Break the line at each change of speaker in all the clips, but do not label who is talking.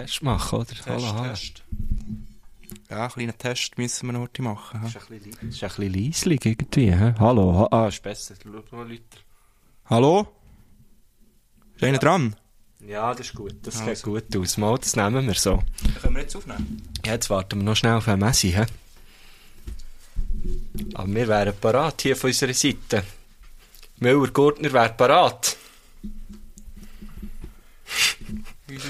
Test machen, oder?
Test,
hallo, hallo.
Test. Ja, einen kleinen Test müssen wir noch heute machen.
Ist ein bisschen, ist ein bisschen leislich irgendwie, hä? Hallo, ha ah, ist besser. Schau mal, Leute.
Hallo? Ist einer dran?
Ja, das ist gut. Das
Also.
sieht gut aus. Mal, das nehmen wir so.
Können wir jetzt aufnehmen?
Ja, jetzt warten wir noch schnell auf einen Messi, hä? Aber wir wären parat hier von unserer Seite. Müller-Gurtner wäre parat.
Wie es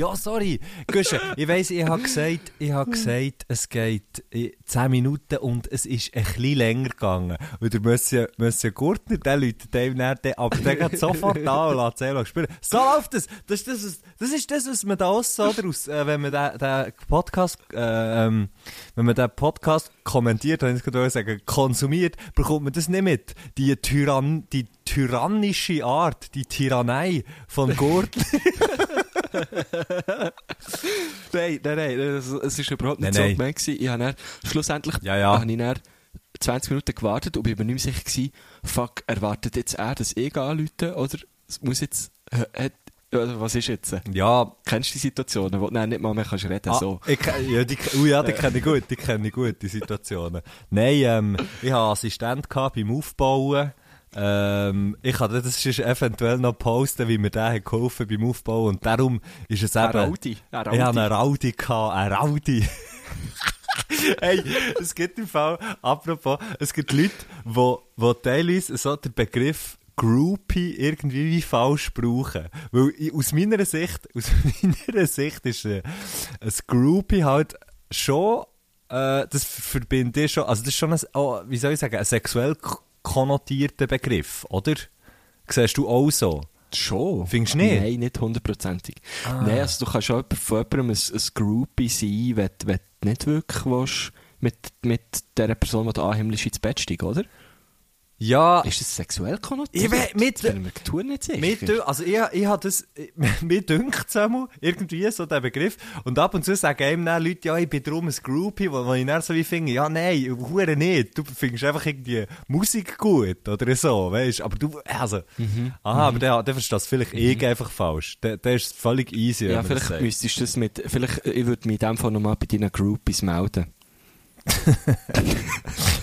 Ja, sorry. Gusche, ich weiss, ich habe gesagt, ich habe gesagt, es geht in 10 Minuten und es ist ein bisschen länger gegangen. Und der Monsieur, Monsieur Gurtner, der läutet dem dann, aber der geht sofort da und lässt selber spielen. So läuft das. Das ist das, das, ist das was man da aus, oder? Aus, äh, wenn man den, Podcast, äh, ähm, wenn man den Podcast kommentiert, wenn ich es sagen, konsumiert, bekommt man das nicht mit. Die Tyrann, die tyrannische Art, die Tyrannei von Gurtner.
Nein, nein, nein, es, ist überhaupt nicht
Nein, nein.
so gemeint gewesen. Ich habe dann, schlussendlich
Ja, ja.
habe ich dann 20 Minuten gewartet und bin mir nicht sicher gewesen, fuck, erwartet jetzt er, dass ich anrufe oder muss jetzt, äh, also was ist jetzt?
Ja,
Kennst du die Situationen, wo du nicht mal mehr kannst reden
Ah,
so?
ich, ja, die, oh ja, die kenne ich gut, die kenne ich gut, die Situationen. Nein, ähm, ich hatte Assistent gehabt beim Aufbauen. Ähm, ich kann das ist eventuell noch posten, wie mir der geholfen beim Aufbauen und darum ist es
Ein
eben...
Raudi, ein Raudi.
Ich hatte einen Raudi, gehabt, einen Raudi. hey, es gibt im Fall, apropos, es gibt Leute, wo, wo teilweise so den Begriff Groupie irgendwie wie falsch brauchen. Weil ich, aus meiner Sicht, aus meiner Sicht ist äh, ein Groupie halt schon, äh, das verbinde ich schon, also das ist schon ein, oh, wie soll ich sagen, ein sexuell k- konnotierter Begriff, oder? Siehst du auch so?
Schon.
Findest du nicht?
Nein, nicht hundertprozentig. Nein, also du kannst schon von jemandem ein, ein Groupie sein, wenn, wenn du nicht wirklich willst, mit, mit der Person, die du anhimmlisch ins Bett steigst, oder?
Ja,
Ist das sexuell konnotiert?
Ich we- mit-
Bin mir tun nicht sicher.
Dü- also ich, ich habe das, mir dünkt es einmal, irgendwie so der Begriff. Und ab und zu sagen einem dann Leute, ja, ich bin drum ein Groupie, wo, wo ich dann so wie finde, ja, nein, hure nicht. Du findest einfach irgendwie Musik gut oder so, weißt Aber du, also, aha, aber der, der versteht das vielleicht eh einfach falsch. Der, der ist völlig easy,
ja,
das
vielleicht
sagt.
müsstest du das mit, vielleicht, ich würde mich in dem Fall nochmal bei deinen Groupies melden.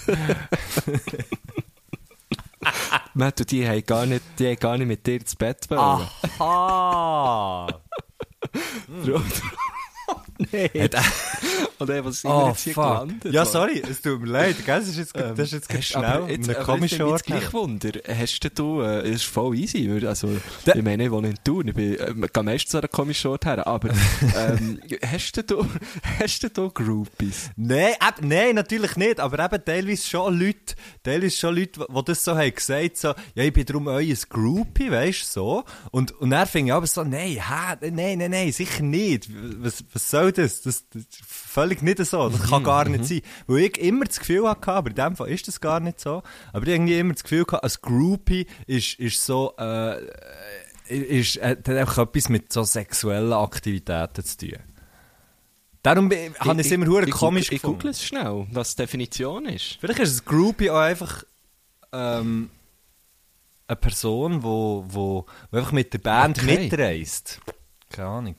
Matt, und die haben gar nicht, die haben gar nicht mit dir ins Bett wollen.
Aha!
Nein.
Hat er-
Oder was sind wir
Oh,
jetzt hier
fuck.
gelandet?
Ja, sorry, es tut mir leid, gell? Das ist jetzt, das ist jetzt
Hast-
schnell,
aber jetzt,
ein
aber
komischer
jetzt
Ort.
gleich Wunder. Hast du, äh, ist voll easy, also,
Der-
ich meine, ich wohne in Thun, ich bin, äh, gehe meistens an einen komischen Ort her, aber, ähm, hast du, hast du da Groupies?
Nein, ab, nein, natürlich nicht, aber eben teilweise schon Leute, teilweise schon Leute, die das so haben gesagt, so, ja, ich bin darum euer Groupie, weisst du, so. Und, und dann fing ich aber so, nein, hä, nein, nein, nein, sicher nicht. Was, was soll das? Das, das ist völlig nicht so. Das kann gar nicht sein. Weil ich immer das Gefühl hatte, aber in dem Fall ist das gar nicht so, aber ich irgendwie immer das Gefühl hatte, ein Groupie ist, ist so, äh, ist, äh, hat einfach etwas mit so sexuellen Aktivitäten zu tun. Darum habe ich es immer
ich,
komisch
Ich, ich
gefunden.
google es schnell, was die Definition ist.
Vielleicht ist ein Groupie auch einfach ähm, eine Person, wo, wo, wo einfach mit der Band
Okay.
mitreist. Keine Ahnung.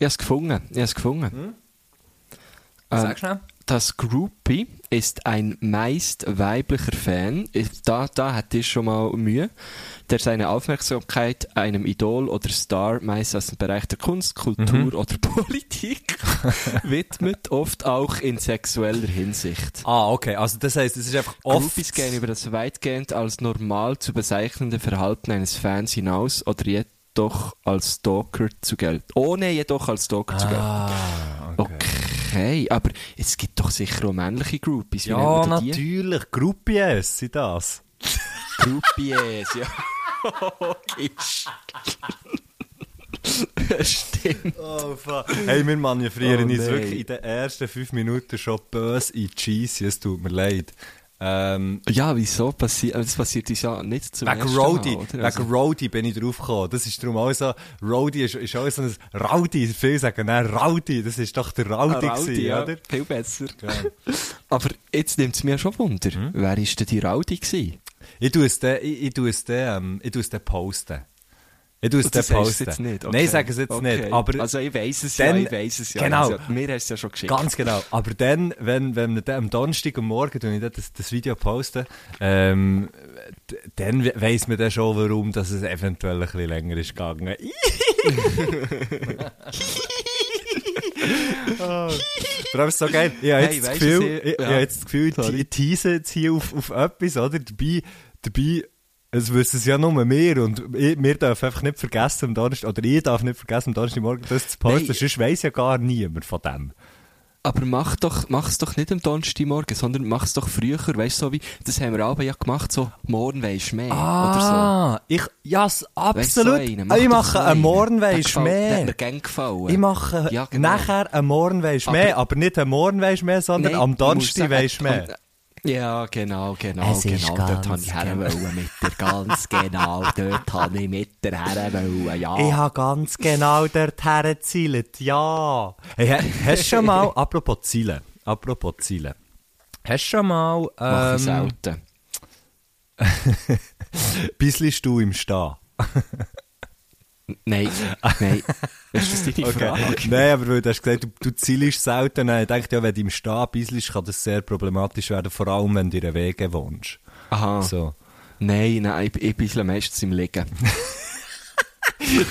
Ich habe es gefunden, ich habe gefunden. Ähm,
Sag schnell.
Das Groupie ist ein meist weiblicher Fan, da, da hat ich schon mal Mühe, der seine Aufmerksamkeit einem Idol oder Star, meist aus dem Bereich der Kunst, Kultur oder Politik, widmet, oft auch in sexueller Hinsicht.
Ah, okay. Also das heisst, es ist einfach oft...
Groupies gehen über das weitgehend als normal zu bezeichnende Verhalten eines Fans hinaus oder jedoch als Stalker zu gelten. Ohne jedoch als Stalker zu gelten.
Ah, okay.
Okay, aber es gibt doch sicher auch männliche Groupies. Wie
Ja, natürlich. Groupies sind das.
Groupies, ja. Logisch. Stimmt.
Oh, fuck. Hey, wir manövrieren
Oh,
uns wirklich in den ersten fünf Minuten schon böse in die Cheesy. Es tut mir leid. Ähm,
Ja, wieso passiert, das passiert uns ja nicht zum
wegen
ersten
Rowdy,
Mal,
wegen
Also-
bin ich drauf gekommen. Das ist darum auch so, Rowdy ist, ist auch so ein Rowdy. Viele sagen, nein, Rowdy, das ist doch der Rowdy,
Ah, Rowdy,
gewesen,
ja,
oder?
viel besser.
Ja.
Aber jetzt nimmt es mir schon Wunder,
Hm?
wer ist denn die Rowdy gewesen?
Ich tue es dann, ich, ich tue es dann, ähm, ich tue es dann posten. Ich tue es dann
das
posten.
jetzt nicht?
Nein, ich sage es jetzt
Okay.
nicht. Aber
also ich weiss es
dann-
ja, ich weiss es ja.
genau.
Also, mir hast du es ja schon geschickt.
Ganz genau. Aber dann, wenn, wenn wir dann am Donnerstag am Morgen wenn ich das, das Video poste, ähm, dann we- weiss man dann schon, warum dass es eventuell ein bisschen länger ist gegangen. oh. Vor allem ist es so geil. Ich habe
Hey,
jetzt das
weisst
Gefühl, ich,
sie-
ich
ja.
habe jetzt das Gefühl, ich tease jetzt hier auf, auf etwas, oder? Dabei, dabei, es wissen es ja nur wir und ich, wir dürfen einfach nicht vergessen am Donnerstag, oder ich darf nicht vergessen am Donnerstagmorgen das zu posten,
Nein.
sonst weiss ja gar niemand von dem.
Aber mach doch, mach's doch nicht am Donnerstagmorgen, sondern mach's doch früher, weißt du, so wie, das haben wir aber ja gemacht, so, morgen weisst du mehr, oder
Ah, ich, ja, s-
so. Weißt du,
absolut.
so mach
ich mache
so
einen. Morgen weisst
gefällt- der hat mir
mehr.
gefallen.
Ich mache
Ja, genau.
nachher einen Morgen weisst
Aber-
mehr, aber nicht einen Morgen weisst mehr, sondern
Nein,
am
du
Donnerstag weisst mehr.
Ja, genau, genau,
Es ist
genau. Dort habe ich
genau.
herwollen mit der, ganz genau. Dort habe ich mit der herwollen, ja.
Ich habe ganz genau dort hergezielt, ja. Hey, ha- hast du schon mal, apropos Ziele, apropos Ziele, hast du schon mal,
Mach ich
ähm,
selten.
bisschen du im Stehen?
Nein, nein. Ist das deine Frage?
Nein, aber weil du hast gesagt, du, du zielst selten. Nein, ich denke, ja, wenn du im Stehen bist, kann das sehr problematisch werden, vor allem wenn du in Wege wohnst.
Aha.
So.
Nein, nein, ich, ich bin meistens im Liegen.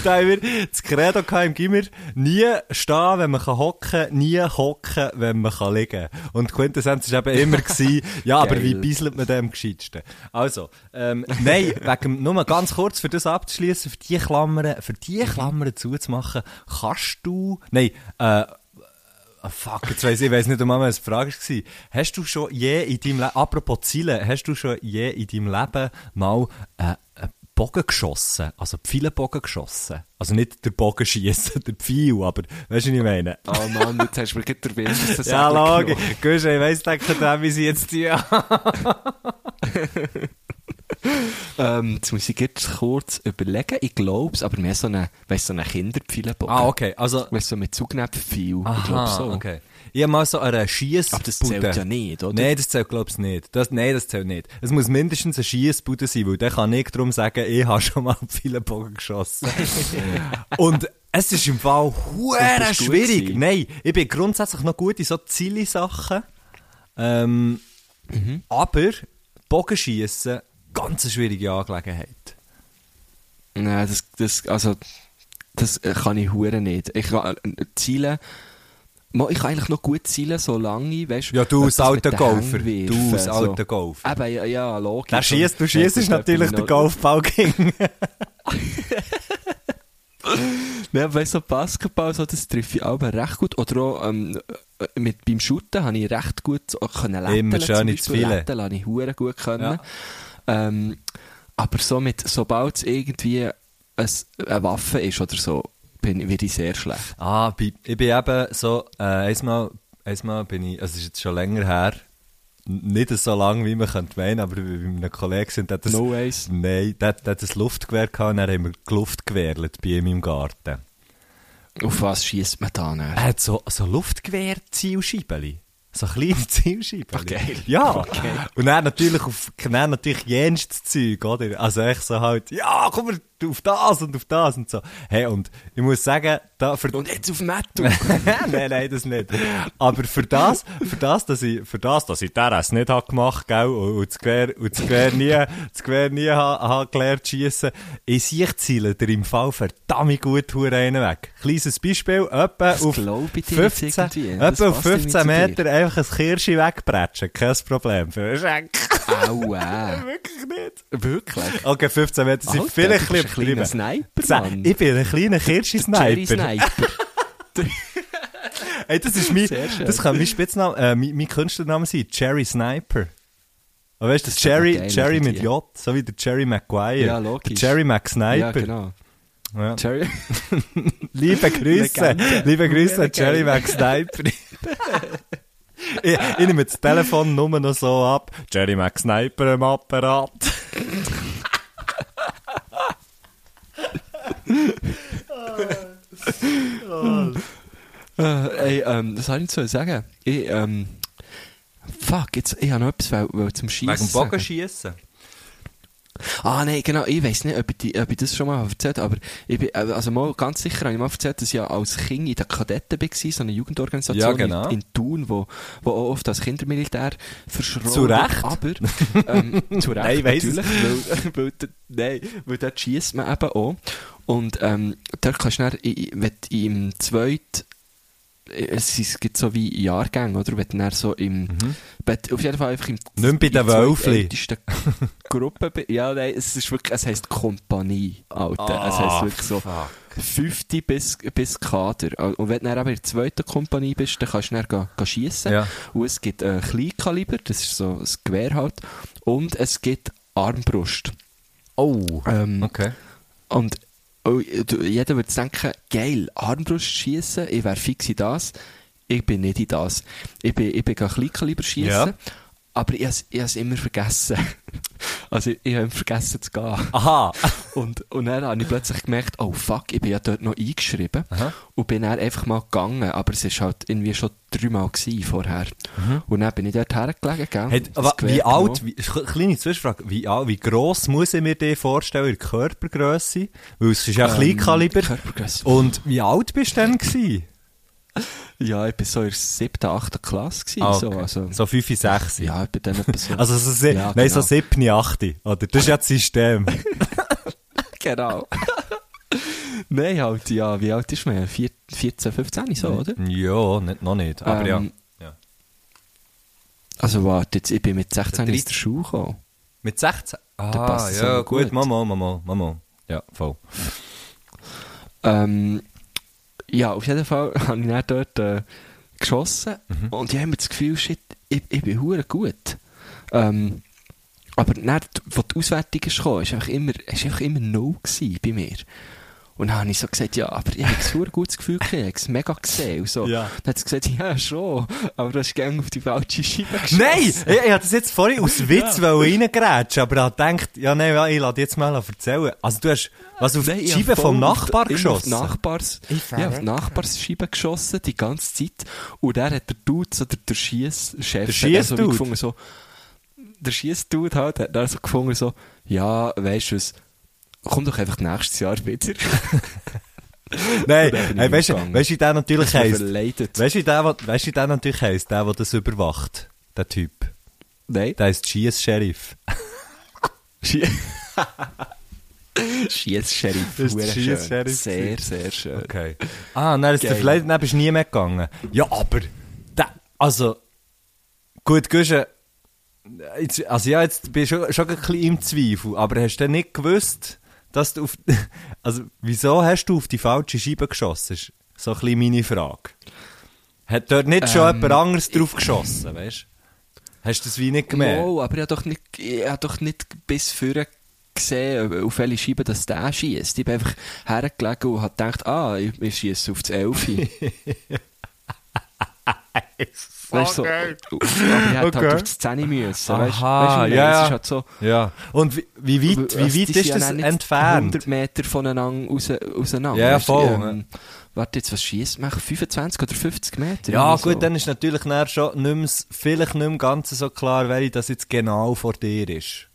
Da haben wir das Credo im Gimmer, nie stehen, wenn man kann hocken, nie hocken, wenn man kann liegen. Und die Quintessenz war eben immer, gewesen, ja, aber
Geil.
wie bisselt man dem am gescheitsten? Also, ähm, nein, wegen, nur mal ganz kurz, für das abzuschließen, für die Klammern, für die Klammern zuzumachen, kannst du, nein, äh, Ah, fuck, jetzt weiss ich, ich weiss nicht, um was die Frage war. Hast du schon je in deinem Leben, apropos Ziele, hast du schon je in deinem Leben mal äh, Bogen geschossen? Also Pfeilenbogen geschossen? Also nicht der Bogen schießen, der Pfeil, aber weißt du, was ich meine?
Oh Mann, jetzt hast du mir gleich der Wind aus den
Ja, logisch. du, ich weiss, denke da, wie sie jetzt die.
Ähm, jetzt muss ich jetzt kurz überlegen. Ich glaube es, aber mehr so eine, weißt, so eine Kinderpfeilenbogen.
Ah, okay, also.
Weißt du, so mit Zugnäpfen viel. Ich glaube
Aha,
so.
okay. Ich habe mal so eine Schiessbude.
Aber das zählt ja nicht, oder?
Nein, das zählt, glaub's nicht. Das, nein, das zählt nicht. Es muss mindestens eine Schiessbude sein, weil dann kann ich darum sagen, ich habe schon mal viele Bogen geschossen. Und es ist im Fall huere schwierig. Nein, ich bin grundsätzlich noch gut in so Ziele-Sachen. Ähm,
Mhm.
Aber Bogenschiessen, ganz eine schwierige Angelegenheit.
Nein, das, das, also, das kann ich hure nicht. Ich kann äh, zielen, Mo, ich kann eigentlich noch gut zielen, solange, weißt
Ja, du als alter Golfer. Du als alter Golfer.
Eben, ja, ja, logisch.
Der schießt, du schießt
gut,
natürlich der Golfball gegen.
Ja, weißt du, so Basketball, so, das treffe ich auch recht gut. Oder auch, ähm, äh, mit, beim Shooten habe ich recht gut können lätteln.
Immer schön ins
Beispiel.
Filet.
Lätteln habe ich hure gut können.
Ja.
Ähm, aber so mit, sobald es irgendwie ein, eine Waffe ist oder so, bin, werde ich sehr schlecht.
Ah, ich bin eben so, äh, einmal, einmal bin ich, also es ist jetzt schon länger her, nicht so lang, wie man könnte meinen, aber bei einem Kollegen sind, hat das,
No ways.
nein, der, der hat das Luftgewehr gehabt und dann haben wir Luft gewehrt bei ihm im Garten.
Auf was schießt man da?
Er hat so, so Luftgewehr-Zielscheibeli. So kleine Zielscheibeli.
Okay.
Ja.
Okay.
Und dann natürlich auf, dann natürlich jenstes Zeug, oder? Also echt so halt, ja, komm mal auf das und auf das und so. Hey, und ich muss sagen, da, für,
Und jetzt auf Metal.
nein, nein, das nicht. Aber für das, für das, dass ich, für das, dass ich das nicht hab gemacht, gell, und und das Gewehr, und das Gewehr nie, das Gewehr nie ha, ha gelernt zu schiessen, ich sehe Ziele der im Fall verdammt gut einen weg. Kleines Beispiel, etwa auf
glaub ich dir jetzt
15,
irgendwie. Das
etwa auf
passt irgendwie
15
zu dir.
Meter einfach ein Kirsche wegbretschen, kein Problem. Für einen Schenk.
Aua.
Wirklich nicht.
Wirklich?
Okay, 15 Meter sind vielleicht
bist ein kleiner. Sniper, Mann.
Ich bin ein kleiner
Cherry
Kirsche-Sniper.
Sniper.
Ey, das ist mein, das kann mein Spitzname, äh, mein, mein Künstlername sein, Cherry Sniper. Aber weißt du, das Cherry,
geil
Cherry mit. J, so wie der Cherry Maguire.
Ja, logisch.
Der Cherry Mac Sniper.
Ja, genau.
Ja.
Jerry.
Liebe Grüße, liebe Grüße an. Jerry McSniper. ich, ich nehme das Telefon nur noch so ab. Jerry McSniper am Apparat.
Äh, ey, ähm, was soll ich zu sagen? Ich, ähm, fuck, jetzt, ich habe noch etwas weil, weil zum Schießen.
Wegen dem Bogenschiessen.
Ah, nein, genau, ich weiss nicht, ob ich, die, ob ich das schon mal erzählt habe, aber ich bin, äh, also mal, ganz sicher habe ich mal erzählt, dass ich ja als Kind in der Kadetten war, so eine Jugendorganisation
Ja, genau.
in, in Thun, wo, wo auch oft als Kindermilitär verschroben.
Zu Recht?
Aber, ähm, zu Recht,
Nein, ich
natürlich, weil, weil, nein, weil dort schiesst man eben auch. Und, ähm, dort kannst du dann, i- i- wenn du im zweiten, es, gibt so wie Jahrgänge, oder? Wenn du so im, du auf jeden Fall einfach im,
Mhm. Nicht bei den Wölfli.
Gruppe. Ja, nein, es ist wirklich, es heisst Kompanie, Alter. es heisst wirklich so,
Ah, fuck.
50 bis, bis Kader. Und wenn du dann eben in der zweiten Kompanie bist, dann kannst du dann gehen, gehen schiessen.
Ja.
Und es gibt äh, Kleinkaliber, das ist so ein Gewehr halt. Und es gibt Armbrust.
Oh,
Ähm,
okay.
Und oh, jeder würde denken, geil, Armbrust schießen, ich wäre fix in das. Ich bin nicht in das. Ich bin, ich bin ein Kleinkaliber schießen,
Ja.
Aber ich habe es immer vergessen. Also ich, ich habe vergessen zu gehen.
Aha.
Und, und dann habe ich plötzlich gemerkt, oh fuck, ich bin ja dort noch eingeschrieben.
Aha.
Und bin dann einfach mal gegangen, aber es war halt irgendwie schon dreimal vorher. Und dann bin ich dort hergelegen, gell?
Mhm.
Das
aber wie alt, wie, kleine Zwischenfrage, wie, al- wie gross muss ich mir den vorstellen in der Körpergröße? Weil es ist ja
Ähm,
Kleinkaliber. Und wie alt bist du denn gewesen?
Ja, ich war so in der siebten, achten Klasse gewesen,
Ah,
so,
okay.
also.
so 5, 6.
Ja, ich bin dann etwa so.
Also so,
Ja,
nein, so
genau.
7, 8. Oder? Das ist ja das System.
genau. Nein, halt, ja, wie alt ist man? Vier- 14, 15 so, oder?
ja, nicht, noch nicht. Aber
Ähm,
ja. ja.
Also warte, jetzt, ich bin mit 16
Der
aus der Schule gekommen.
Mit 16? Ah, ja, gut.
gut.
Mama, Mama, Mama. Ja, voll.
Ähm, ja, auf jeden Fall habe ich dann dort äh, geschossen
Mhm.
und ich habe das Gefühl, shit, ich, ich bin hure gut. Ähm, aber dann, wo die Auswertung gekommen, ist einfach immer, ist einfach immer null gewesen bei mir. Und dann habe ich so gesagt, ja, aber ich habe ein super gutes Gefühl gehabt, ich habe es mega gesehen. Und so.
Ja.
Dann hat sie gesagt, ja, schon, aber du hast gerne auf die falsche Scheibe geschossen.
Nein! Ich, ich hatte das jetzt vorhin aus Witz ja. reingrätschen, aber ich habe gedacht, ja, nein, ja, ich lasse jetzt mal erzählen. Also du hast, was auf
Nein,
die Scheibe vom Nachbar
auf
geschossen?
Nachbars,
Ich
ja, auf die. Nachbarsscheibe geschossen, die ganze Zeit. Und der hat der Dude, so der, der Schiesschef,
Der
hat dann so gefunden, so, der Schiessdude halt, hat dann so gefunden, so, ja, weisst du was, komm doch einfach nächstes Jahr wieder.
Nein, hey, weißt du, weißt du, wie der natürlich heisst? Weißt du, der, du, wie der natürlich heisst? Der, der das überwacht. Der Typ.
Nein.
Der.
Schiess-Sheriff.
Das ist
hure
der
schön.
Schiess-Sheriff
Sehr, sehr schön.
Okay. Ah, und dann ist der vielleicht, dann bist du nie mehr gegangen. Ja, aber, der, also, gut, jetzt, also ja, jetzt bist du schon, schon ein bisschen im Zweifel, aber hast du denn nicht gewusst, dass du auf, also, wieso hast du auf die falsche Scheibe geschossen? Ist so ein bisschen meine Frage. Hat dort nicht schon
Ähm,
jemand anderes drauf geschossen, weißt? Hast du das wie nicht gemerkt?
Wow, aber ich habe doch nicht, ich habe doch nicht bis vorher gesehen, auf welche Scheibe das der schießt. Ich bin einfach hergelegen und habe gedacht, ah, ich, ich schieße auf das Elfi. weißt du, so, aber ich hätte
Okay.
halt auf die 10 müssen. Weißt,
Aha,
weißt,
ja, ja.
ist halt so,
Ja. Und wie, wie weit,
Also,
wie weit
die sind
ist das
dann
entfernt?
100 Meter voneinander raus, auseinander.
Ja, voll,
Ähm, warte, jetzt, was schießt man? 25 oder 50 Meter?
Ja, gut,
so.
dann ist natürlich nachher schon nicht mehr, vielleicht nicht mehr ganz so klar, welche das jetzt genau vor dir ist.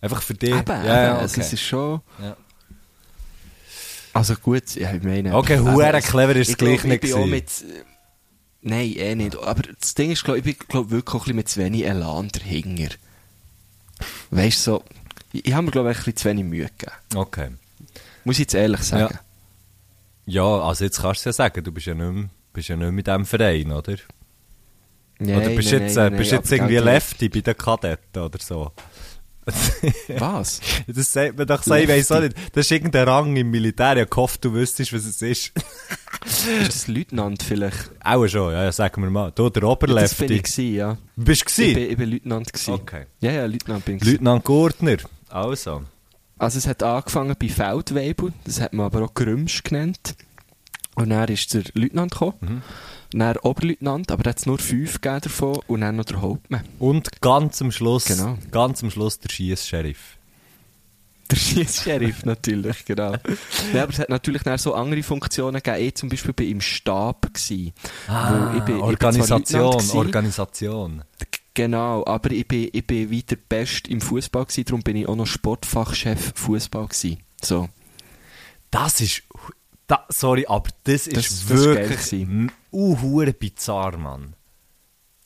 Einfach für dich.
Eben,
ja,
eben,
ja,
also
okay.
es ist schon...
Ja.
Also gut, ja, ich meine...
Okay,
es-
clever ist es gleich nicht
Ich bin auch
gewesen.
mit... äh, Nein, eh nicht. Aber das Ding ist, glaub, ich bin glaub, wirklich auch ein bisschen mit zu wenig Elan dahinter. Weißt du, so... Ich, ich habe mir, glaube ich, ein bisschen zu wenig Mühe gegeben.
Okay.
Muss ich jetzt ehrlich sagen.
Ja, also jetzt kannst du es ja sagen, du bist ja nicht mehr, bist ja nicht mit diesem Verein, oder?
Nein,
oder bist
nein,
jetzt,
nein,
äh, bist
nein,
jetzt irgendwie Lefty bei den Kadetten oder so?
Was?
Das sagt man doch so, ich weiss auch nicht. Das ist irgendein Rang im Militär. Ich gehofft, du wüsstest, was es ist.
ist das Leutnant vielleicht?
Auch schon, ja, ja, sagen wir mal. Du, der
Ja, das bin ich gewesen, ja.
Bist du
Ich bin, ich bin Leutnant gewesen.
Okay.
Ja, ja, Leutnant bin ich.
Leutnant Gurtner. Also.
Also es hat angefangen bei Feldwebel, das hat man aber auch Grümsch genannt. Und dann ist der Leutnant gekommen,
Mhm.
Dann Oberleutnant, aber da hat es nur fünf davon und dann noch der Hauptmann.
Und ganz am Schluss,
Genau.
ganz am Schluss der Schießsheriff.
Der Schießsheriff natürlich, genau. ja, aber es hat natürlich dann so andere Funktionen gegeben. Ich zum Beispiel bei im Stab gsi.
Ah,
ich bin- ich bin
Organisation,
gewesen.
Organisation.
Genau, aber ich bin, ich bin wieder best im Fußball darum bin ich auch noch Sportfachchef Fußball. So.
Das ist, da, sorry, aber das ist
Das- das ist geil
wirklich
gewesen.
Uh, bizarr, Mann.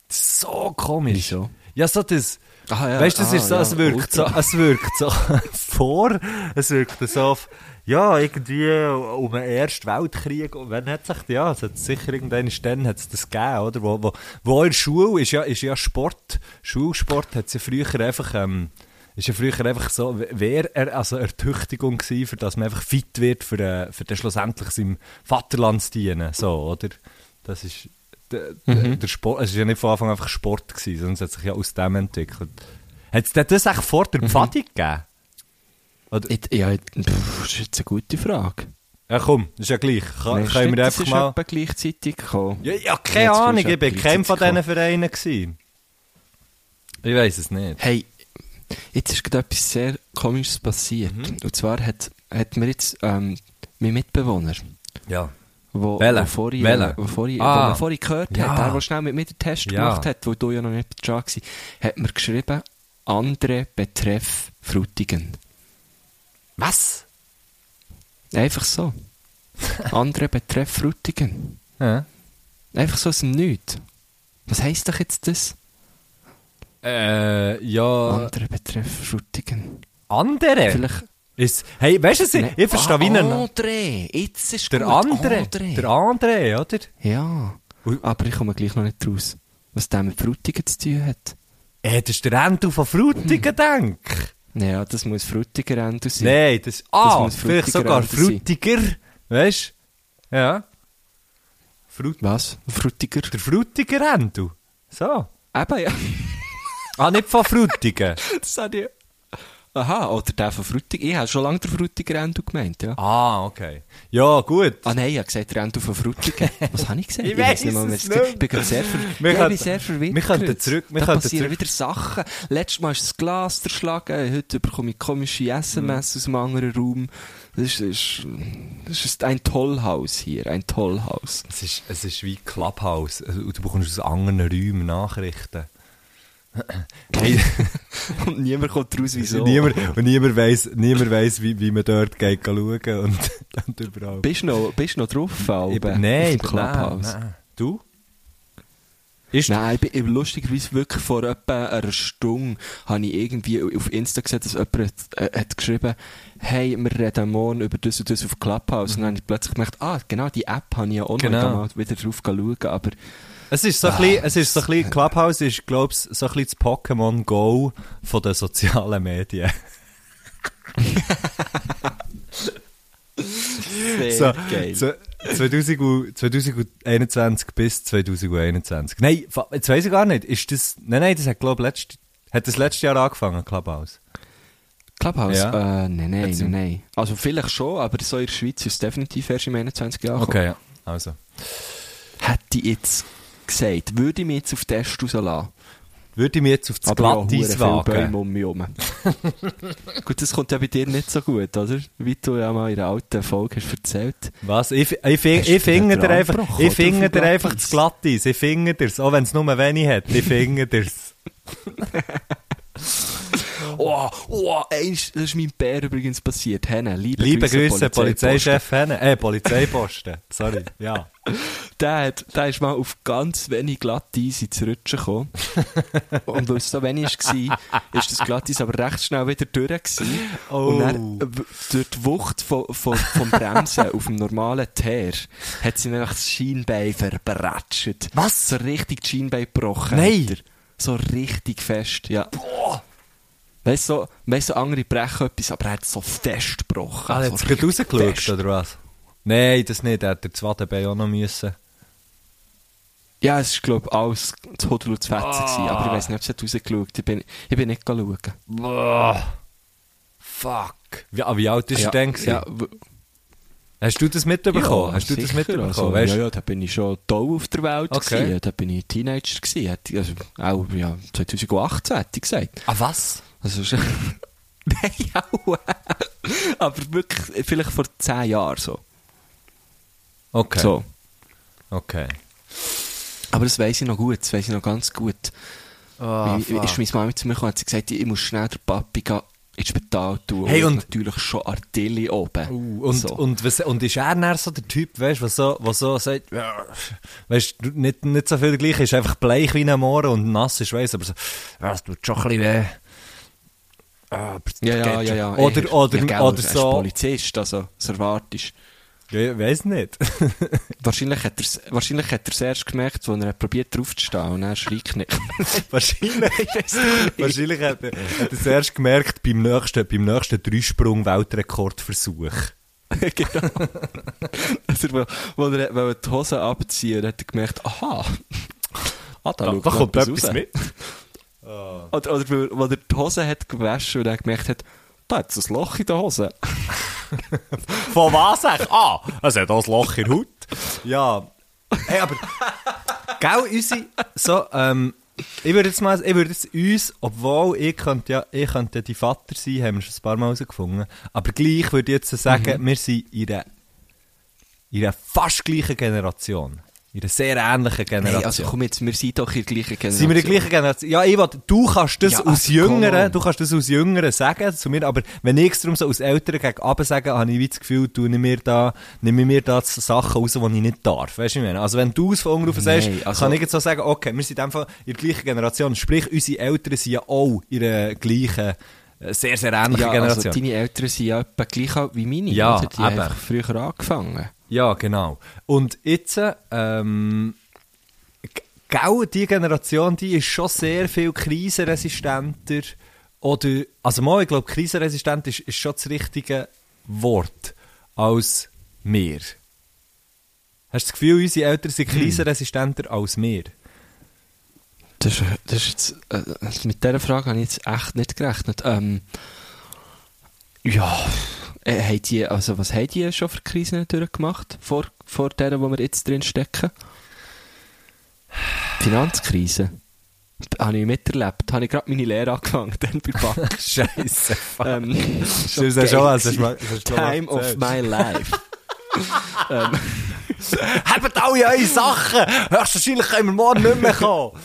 So komisch.
Wieso?
Ja, so das,
Ah, ja,
weißt du, das
ah,
ist so,
ja,
es wirkt so, es wirkt so vor, es wirkt so auf, ja, irgendwie um den Ersten Weltkrieg, und wann hat sich, ja, es hat sicher irgendwann dann hat es das gegeben, oder? Wo, wo, wo in Schule ist ja, ist ja Sport, Schulsport hat es ja früher einfach, ähm, ist ja früher einfach so, wer er, also Ertüchtigung gewesen, für dass man einfach fit wird, für, äh, für dann schlussendlich seinem Vaterland zu dienen, so, oder? Das ist, der,
Mhm.
der Sport, es ist ja nicht von Anfang an einfach Sport gewesen, sondern es hat sich ja aus dem entwickelt. Hat es das echt vor
Mhm.
der Pfadi gegeben? Oder,
ja, pff, das ist jetzt eine gute Frage.
ja komm, das ist ja gleich. Kann,
Meinst
können wir
das
einfach
ist
mal...
etwa gleichzeitig gekommen.
Ja, ja keine
Ja,
Ahnung,
ist
ich bin kein von diesen Vereinen gewesen. Ich weiß es nicht.
Hey, jetzt ist gerade etwas sehr Komisches passiert.
Mhm.
Und zwar hat, hat mir jetzt ähm, mein Mitbewohner,
Ja.
Wo,
Welcher?
wo vorhin, wo vorhin,
Ah.
wo man vorhin gehört
Ja.
hat, der, der schnell mit mir den Test
Ja.
gemacht hat, wo du ja noch nicht dran warst, hat mir geschrieben, andere betreff Frutigen.
Was?
Einfach so. andere betreff Frutigen.
Ja.
Einfach so aus dem Nichts. Was heisst doch jetzt das?
Äh, ja...
Andere betreff Frutigen.
Andere?
Vielleicht...
Ist, hey, weißt du, ich,
Nee.
ich verstehe wie
ah,
einen...
André, jetzt ist
Der
gut.
andere,
André.
der andere, oder?
Ja, aber ich komme gleich noch nicht raus, was der mit Frutigen zu tun hat.
Äh, das ist der Endo von Frutigen, denk
Ja, das muss Frutiger Ende sein.
Nein, das, ah,
muss
vielleicht
Frutiger
sogar
Ende sein.
Frutiger, weißt du? Ja. Frut
Was? Frutiger?
der Frutiger Endo. So.
Eben, ja.
Ah, nicht von Frutigen.
das habe ich... Aha, oder der von Frutigen. Ich habe schon lange den Frutiger Endo gemeint, ja.
ah, okay. Ja, gut.
Ah nein, ich habe gesagt, der Endo von Frutigen. Was habe ich gesagt?
Ich
weiss
weiss
mehr,
es
was ich
nicht.
Ich bin gerade sehr, ver
Wir
ja, ich bin
könnten-
sehr verwirrt.
wir könnten zurück- wir
da passieren
zurück-
wieder Sachen. Letztes Mal ist das Glas zerschlagen, heute bekomme ich komische SMS aus einem anderen Raum. Das ist, das ist, das ist ein Tollhaus hier, ein Tollhaus.
Es ist, es ist wie Clubhouse. Also, Du bekommst aus anderen Räumen Nachrichten. hey,
Und niemand kommt raus, wieso.
niemand, und niemand weiss, niemand weiss wie, wie man dort geht schauen und, und überall.
Bist du noch, bist noch drauf,
bin- Nein,
Auf Clubhouse?
nein, nein. Du? Ist
Nein, ich bin, lustigerweise wirklich vor etwa einer Stunde habe ich irgendwie auf Insta gesehen, dass jemand hat, äh, hat geschrieben, hey, wir reden morgen über das und das auf Clubhouse. Und dann habe ich plötzlich gemerkt, ah, genau, die App habe ich ja noch,
Genau.
mal wieder drauf schauen, aber
Es ist so ein bisschen, es ist so ein bisschen, Clubhouse ist, glaub ich, so ein bisschen das Pokémon Go von den sozialen Medien.
sehr
So,
geil.
so 2000, und- 2021 bis 2021. Nein, jetzt weiss ich gar nicht, ist das, nein, nein, das hat, glaub ich, letzt, hat das letztes Jahr angefangen, Clubhouse?
Clubhouse?
Ja.
Äh, nein, nein, nein, nein. Also vielleicht schon, aber so in der Schweiz ist es definitiv erst im 21 Jahr
Okay, ja, also.
Hätte ich jetzt gesagt, würde ich mich jetzt auf Test rauslassen.
Würde ich mich jetzt auf das Glatteis
viele Bäume
wagen?
um mich herum. gut, das kommt ja bei dir nicht so gut, oder? Wie du ja mal in einer alten Folge hast erzählt.
Was? Ich, ich, ich, ich finde dir einfach, ich finde dir einfach das Glatteis. Ich finde dir's. Auch wenn es nur wenig hat. Ich finde dir's.
Oh, oh, eins, das ist meinem Bär übrigens passiert. Henne, liebe,
Liebe
Grüße,
Grüße, Polizeichef Henne. Äh, Polizeiposten. Sorry. Ja.
Der, hat, der ist mal auf ganz wenig Glatteis ins Rutschen gekommen. Und weil es so wenig war, ist das Glatteis aber recht schnell wieder durch gewesen. Und dann,
Oh.
äh, w- durch die Wucht von, von, vom Bremsen auf dem normalen Teer hat sie nämlich das Schienbein verbratschet.
Was?
So richtig das Schienbein gebrochen.
Nein.
So richtig fest, ja. Weißt du, so, weißt, so andere brechen etwas, aber er hat so fest gebrochen.
Ah,
so
hat es gerade rausgeschaut,
fest.
oder was? Nein, das nicht. Er hat der Zwadenbein auch noch müssen.
Ja, es war, glaube ich, alles zu Hodel und zu Fetzen. gewesen, Aber ich weiß nicht, ob es hat rausgeschaut Ich bin, ich bin nicht schauen.
Boah. Fuck. Wie, ah, wie alt ist
ja,
er denn?
Ja,
Hast du das mitbekommen?
Ja,
Hast du das mitbekommen?
Also,
weißt?
ja, ja, da bin ich schon toll auf der Welt
Okay.
gewesen. Da bin ich Teenager gewesen. Also, auch, ja, 2018 hätte ich gesagt.
Ah, was?
Also, schon- Nein, auch. Aber wirklich, vielleicht vor 10 Jahren so.
Okay.
so.
Okay.
Aber das weiss ich noch gut, das weiss ich noch ganz gut.
Ah,
Wie- ist meine Mama zu mir gekommen und hat sie gesagt, ich muss schnell den Papi gehen ins Spital tun.
Hey, und-
hat natürlich schon Artilli oben.
Uh, und,
so.
und, was, und ist er dann so der Typ, weißt du, was so, was so sagt, ja, weißt du, nicht, nicht so viel gleich, ist einfach bleich wie ein Mohren und nass ist, weißt aber so, ja, es tut schon ein bisschen weh. Ah,
ja, ja, ja, ja.
Oder,
eher.
oder,
ja, gell,
oder
er
so.
Polizist, also, das erwartest
Ja, ich weiss nicht.
Wahrscheinlich hat er's- wahrscheinlich hat er es erst gemerkt, als er probiert draufzustehen und er schreit nicht.
wahrscheinlich, wahrscheinlich hat er, hat er es erst gemerkt beim nächsten, beim nächsten Dreisprung-Weltrekordversuch.
genau. Also, wo, er wo er die Hose abziehen hat er gemerkt, aha, ah, da,
Da, da kommt
etwas raus.
mit.
Oder, oder wo- wo er die Hose hat gewaschen und er gemerkt hat, da hat es ein Loch in der Hose.
Von was eigentlich? Ah, es hat auch ein Loch in der Haut. Ja. Hey, aber, gell, unsere, so, ähm, ich würde jetzt mal, ich würde jetzt uns, obwohl ich könnte ja, ich könnte ja die Vater sein, haben wir schon ein paar Mal herausgefunden, aber gleich würde ich jetzt sagen, wir sind in einer, in einer fast gleichen Generation. In einer sehr ähnlichen Generation.
Hey, also komm jetzt, wir sind doch in der gleichen Generation.
Sind wir in der gleichen Generation? Ja, ich will, du kannst das
Ja,
aus
also,
Jüngeren, du kannst das aus Jüngeren sagen zu mir, aber wenn ich es darum so aus Älteren gegen sage, habe ich wie das Gefühl, du nimm mir da, nimm mir da Sachen raus, die ich nicht darf. Weißt du, ich meine? Also wenn du es von unten sagst,
Nein, also-
kann ich jetzt so sagen, okay, wir sind einfach in der gleichen Generation. Sprich, unsere Eltern sind ja auch in der gleichen, äh, sehr, sehr ähnlichen
ja, also
Generation.
deine Eltern sind ja etwa gleich alt wie meine,
Ja,
oder? Die haben
eben.
einfach früher angefangen.
Ja, genau. Und jetzt, ähm, g- gell, die Generation, die ist schon sehr viel krisenresistenter. Oder, also mal, ich glaube, krisenresistent ist, ist schon das richtige Wort als wir. Hast du das Gefühl, unsere Eltern sind krisenresistenter als wir?
Das ist, das jetzt, äh, also mit dieser Frage habe ich jetzt echt nicht gerechnet. Ähm, ja, äh, haben die, also was haben die schon für Krisen durchgemacht, vor, vor der, wo wir jetzt drin stecken? Finanzkrise. Habe ich miterlebt. Habe ich gerade meine Lehre angefangen, dann bei Bank.
Scheiße.
ähm,
Das ist ja schon, also, mal- das mal
Time of my life. ähm,
Habt alle eure Sachen! Höchstwahrscheinlich können wir morgen nicht mehr kommen.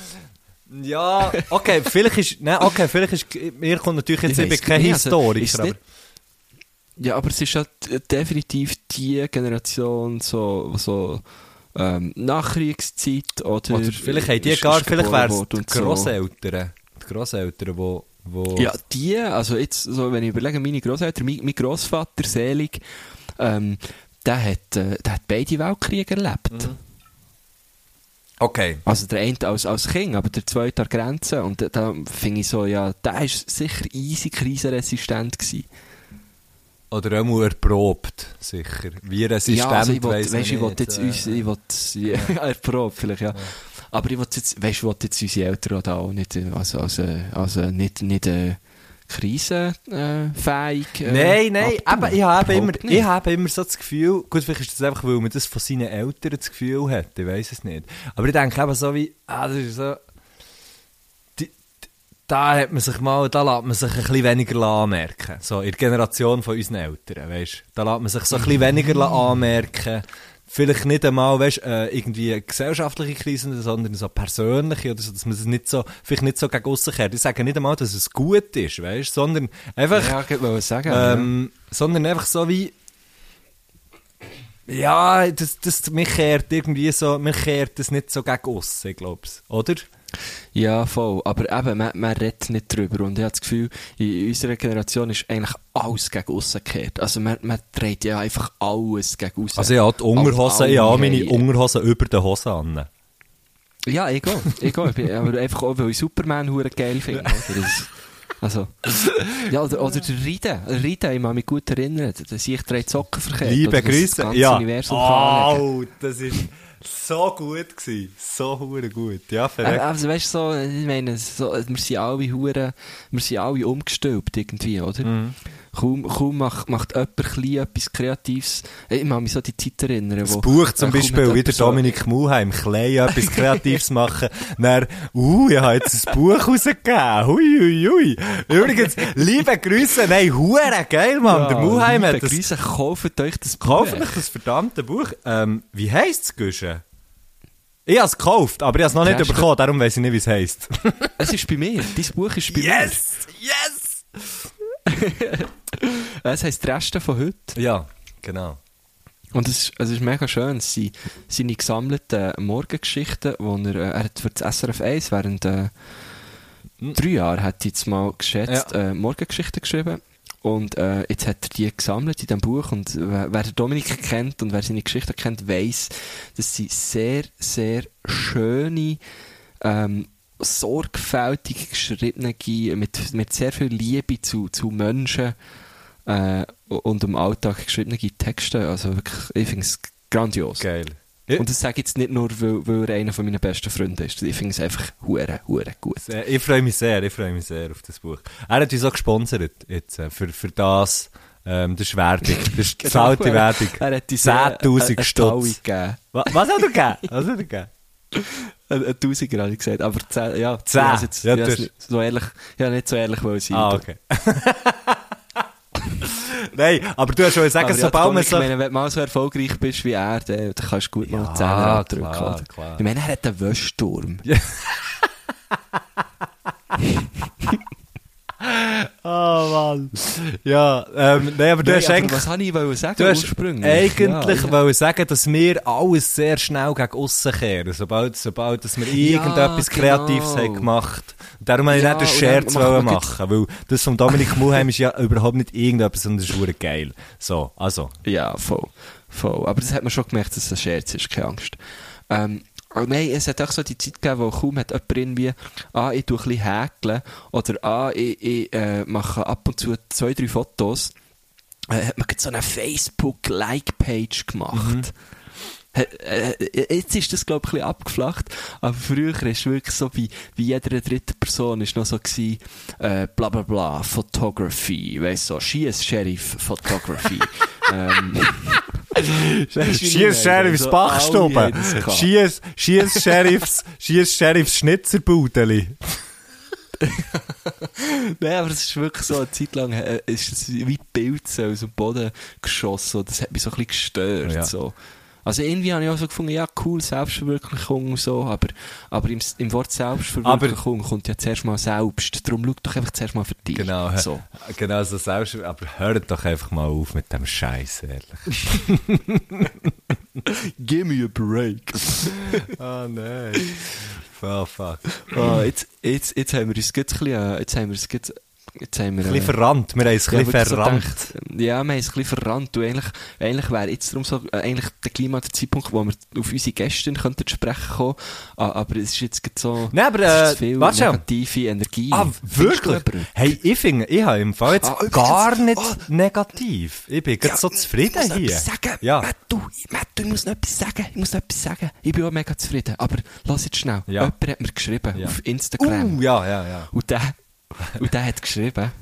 Ja, okay, vielleicht ist, nein, okay, vielleicht ist, mir kommt natürlich jetzt,
weiss
kein
also,
Historiker,
ist
aber,
Ja, aber es ist ja d- definitiv die Generation, so, so ähm, Nachkriegszeit oder...
oder vielleicht haben die gar, vielleicht wären es die. Grosseltern, die Grosseltern, wo, wo,
Ja, die, also jetzt, so, wenn ich überlege, meine Großeltern, mein, mein Großvater, selig, ähm, der hat, äh, der hat beide Weltkriege erlebt.
Mhm. okay,
Also der eine als, als Kind, aber der zweite an der Grenze. Und da, da finde ich so, ja, der war sicher easy krisenresistent gewesen.
Oder auch mal erprobt, sicher, wie resistent,
ja, also ich will,
weiss
weißt,
man
ich will jetzt
äh,
uns, ich will, ja, erprobt vielleicht, ja. Aber ich will jetzt, weißt du, jetzt unsere Eltern da auch nicht, äh, also, also, also nicht, nicht, äh, krisenfähig. Äh,
Nein, nein,
abtun.
eben, ich habe immer,
nicht.
ich habe immer so das Gefühl, gut, vielleicht ist das einfach, weil man das von seinen Eltern das Gefühl hat, ich weiß es nicht. Aber ich denke eben so wie, ah, das ist so, da hat man sich mal, da lässt man sich ein bisschen weniger anmerken. So, in der Generation von unseren Eltern, weißt. Da lässt man sich so ein bisschen weniger anmerken. Vielleicht nicht einmal, weißt, äh, irgendwie gesellschaftliche Krisen, sondern so persönliche oder so, dass man das nicht so, vielleicht nicht so gegen aussen kehrt. Ich sage nicht einmal, dass es gut ist, weißt, sondern einfach,
Ja, ich wollte sagen.
ähm, sondern einfach so wie, ja, das, das, mich kehrt irgendwie so, mich kehrt das nicht so gegen aussen, ich glaub's. Oder?
Ja, voll. Aber eben, man, man redet nicht drüber. Und ich habe das Gefühl, in unserer Generation ist eigentlich alles gegen aussen gekehrt. Also man, man dreht ja einfach alles gegen aussen.
Also ich habe die ich habe
Alle
meine Unterhosen über den Hosen an.
Ja, egal. egal. Ich bin- Aber einfach auch, weil ich Superman hure geil finde. Das- Also, ja, oder, oder der Riden. Riden, ich kann mich gut erinnern. Da sehe ich drei Socken verkehrt.
Liebe
dass das
Grüße.
ganze
Ja.
Universum kann.
Oh, das ist so gut gewesen. So hure gut. Ja, verrückt.
Also, weißt du, so, ich meine, so, wir sind alle hure, wir sind alle umgestülpt irgendwie, oder?
Mhm.
Kaum, kaum macht, macht jemand etwas Kreatives. Ich kann mich so an die Zeit erinnern,
Das
wo...
Buch zum Beispiel, wie der
so-
Dominik Muheim, klein etwas Kreatives machen. Dann, uh, ich habe jetzt ein Buch rausgegeben. Hui, hui, hui. Übrigens, liebe Grüße, nein, hure geil, Mann. der Muheim
liebe
hat das,
Grüße, kauft euch das
kauft
Buch.
euch das verdammte Buch. Ähm, wie heisst es, Güsche? Ich habe es gekauft, aber ich habe es noch nicht
Hast
bekommen, darum weiß ich nicht, wie es heisst.
Es ist bei mir. Dein Buch ist bei
yes!
mir. Es heisst «Die Reste von heute».
Ja, genau.
Und es ist, es ist mega schön. Es sind seine gesammelten Morgengeschichten, die er, äh, er hat für das SRF 1 während äh, drei Jahren hat jetzt mal geschätzt äh, Morgengeschichten geschrieben. Und äh, jetzt hat er die gesammelt in diesem Buch. Und wer, wer Dominik kennt und wer seine Geschichten kennt, weiß, dass sie sehr, sehr schöne, ähm, sorgfältig geschriebene, mit, mit sehr viel Liebe zu, zu Menschen äh, und im Alltag geschriebene Texte. Also wirklich, ich finde es grandios.
Geil.
Und das sage ich jetzt nicht nur, weil, weil er einer von meinen besten Freunden ist. Ich finde es einfach hure, hure gut.
Ich freue mich sehr, ich freue mich sehr auf das Buch. Er hat uns auch gesponsert jetzt, äh, für, für das. Ähm, das ist Werbung. Das ist zahlte Werbung.
Er hat uns äh,
10'000
Stutz
Stutz. Was hat er gegeben? Was hat er gegeben?
Ein, Tausiger habe ich gesagt, aber zehn, ja.
Zehn.
ich has Jetzt,
Ja,
nicht so ehrlich, ja, nicht so ehrlich wollen sein.
Ah, okay. Nein, aber du hast schon sagen,
Aber ja,
sobald man so...
ich meine, wenn du mal so erfolgreich bist wie er, dann, dann kannst du gut mal
Ja,
einen Zehner abdrücken.
klar, klar.
Ich meine, er hat einen Wäschturm.
Oh Mann. Ja, ähm, nein, aber du
Nein,
hast
aber
eigentlich...
was habe ich wollen sagen
Du hast
ursprünglich?
eigentlich
Ja, ja.
sagen, dass wir alles sehr schnell gegen aussen kehren, sobald, sobald dass wir irgendetwas
genau.
Kreatives haben gemacht. Und darum wollte ich
Ja,
nicht den
und
Scherz
machen
machen, weil das von Dominik Muheim ist ja überhaupt nicht irgendetwas, sondern das ist geil. So, also.
Ja, voll. voll. Aber das hat man schon gemerkt, dass es ein Scherz ist, keine Angst. Ähm, aber nein, es hat auch so die Zeit gegeben, wo kaum hat jemand irgendwie, ah, ich tue ein bisschen häkeln, oder ah, ich, ich äh, mache ab und zu zwei, drei Fotos, äh, hat man so eine Facebook-Like-Page gemacht. Äh, Jetzt ist das, glaube ich, ein bisschen abgeflacht, aber früher ist wirklich so, wie, wie jeder dritte Person ist noch so gewesen, äh, bla bla bla, Photography, weißt du, so, Schieß Sheriff Photography. ähm,
Schieß Sheriffs
So,
Bachstube. schieß Sheriffs, schieß Sheriffs Schnitzerbudeli.
Nein, aber es ist wirklich so, eine Zeit lang äh, ist es wie Pilze aus dem Boden geschossen. Das hat mich so ein bisschen gestört.
Ja.
So. Also irgendwie habe ich auch so gefunden, ja cool, Selbstverwirklichung und so, aber, aber im, im Wort Selbstverwirklichung kommt ja zuerst mal selbst. Darum schau doch einfach zuerst mal für dich.
Genau,
So.
genau so selbst, aber hört doch einfach mal auf mit dem Scheiß, ehrlich.
Give me a break.
Ah, nein. Oh, fuck.
Ah, jetzt, jetzt, jetzt haben wir uns bisschen, äh, jetzt haben wir uns gerade, jetzt haben wir,
Ein bisschen verrannt, wir haben es ein
Ja,
bisschen verrannt.
ja, wir haben es ein bisschen verrannt. Und eigentlich, eigentlich wäre jetzt darum so, eigentlich der Klima der Zeitpunkt, wo wir auf unsere Gäste könnten sprechen kommen. Ah, aber es ist jetzt so,
Nein, aber, äh,
ist zu viel
warte
negative Energie.
Ah, wirklich? Hey, ich finde, ich habe im Fall jetzt
Ah, übrigens,
gar nicht negativ. Ich bin gerade so
ich
zufrieden
muss noch
hier.
sagen.
Ja.
Du, ich muss noch etwas sagen. Ich muss noch etwas sagen. Ich bin auch mega zufrieden. Aber lass jetzt schnell.
Ja.
Jemand hat mir geschrieben
Ja.
auf Instagram.
Uh, ja, ja, ja.
Und der, und der hat geschrieben,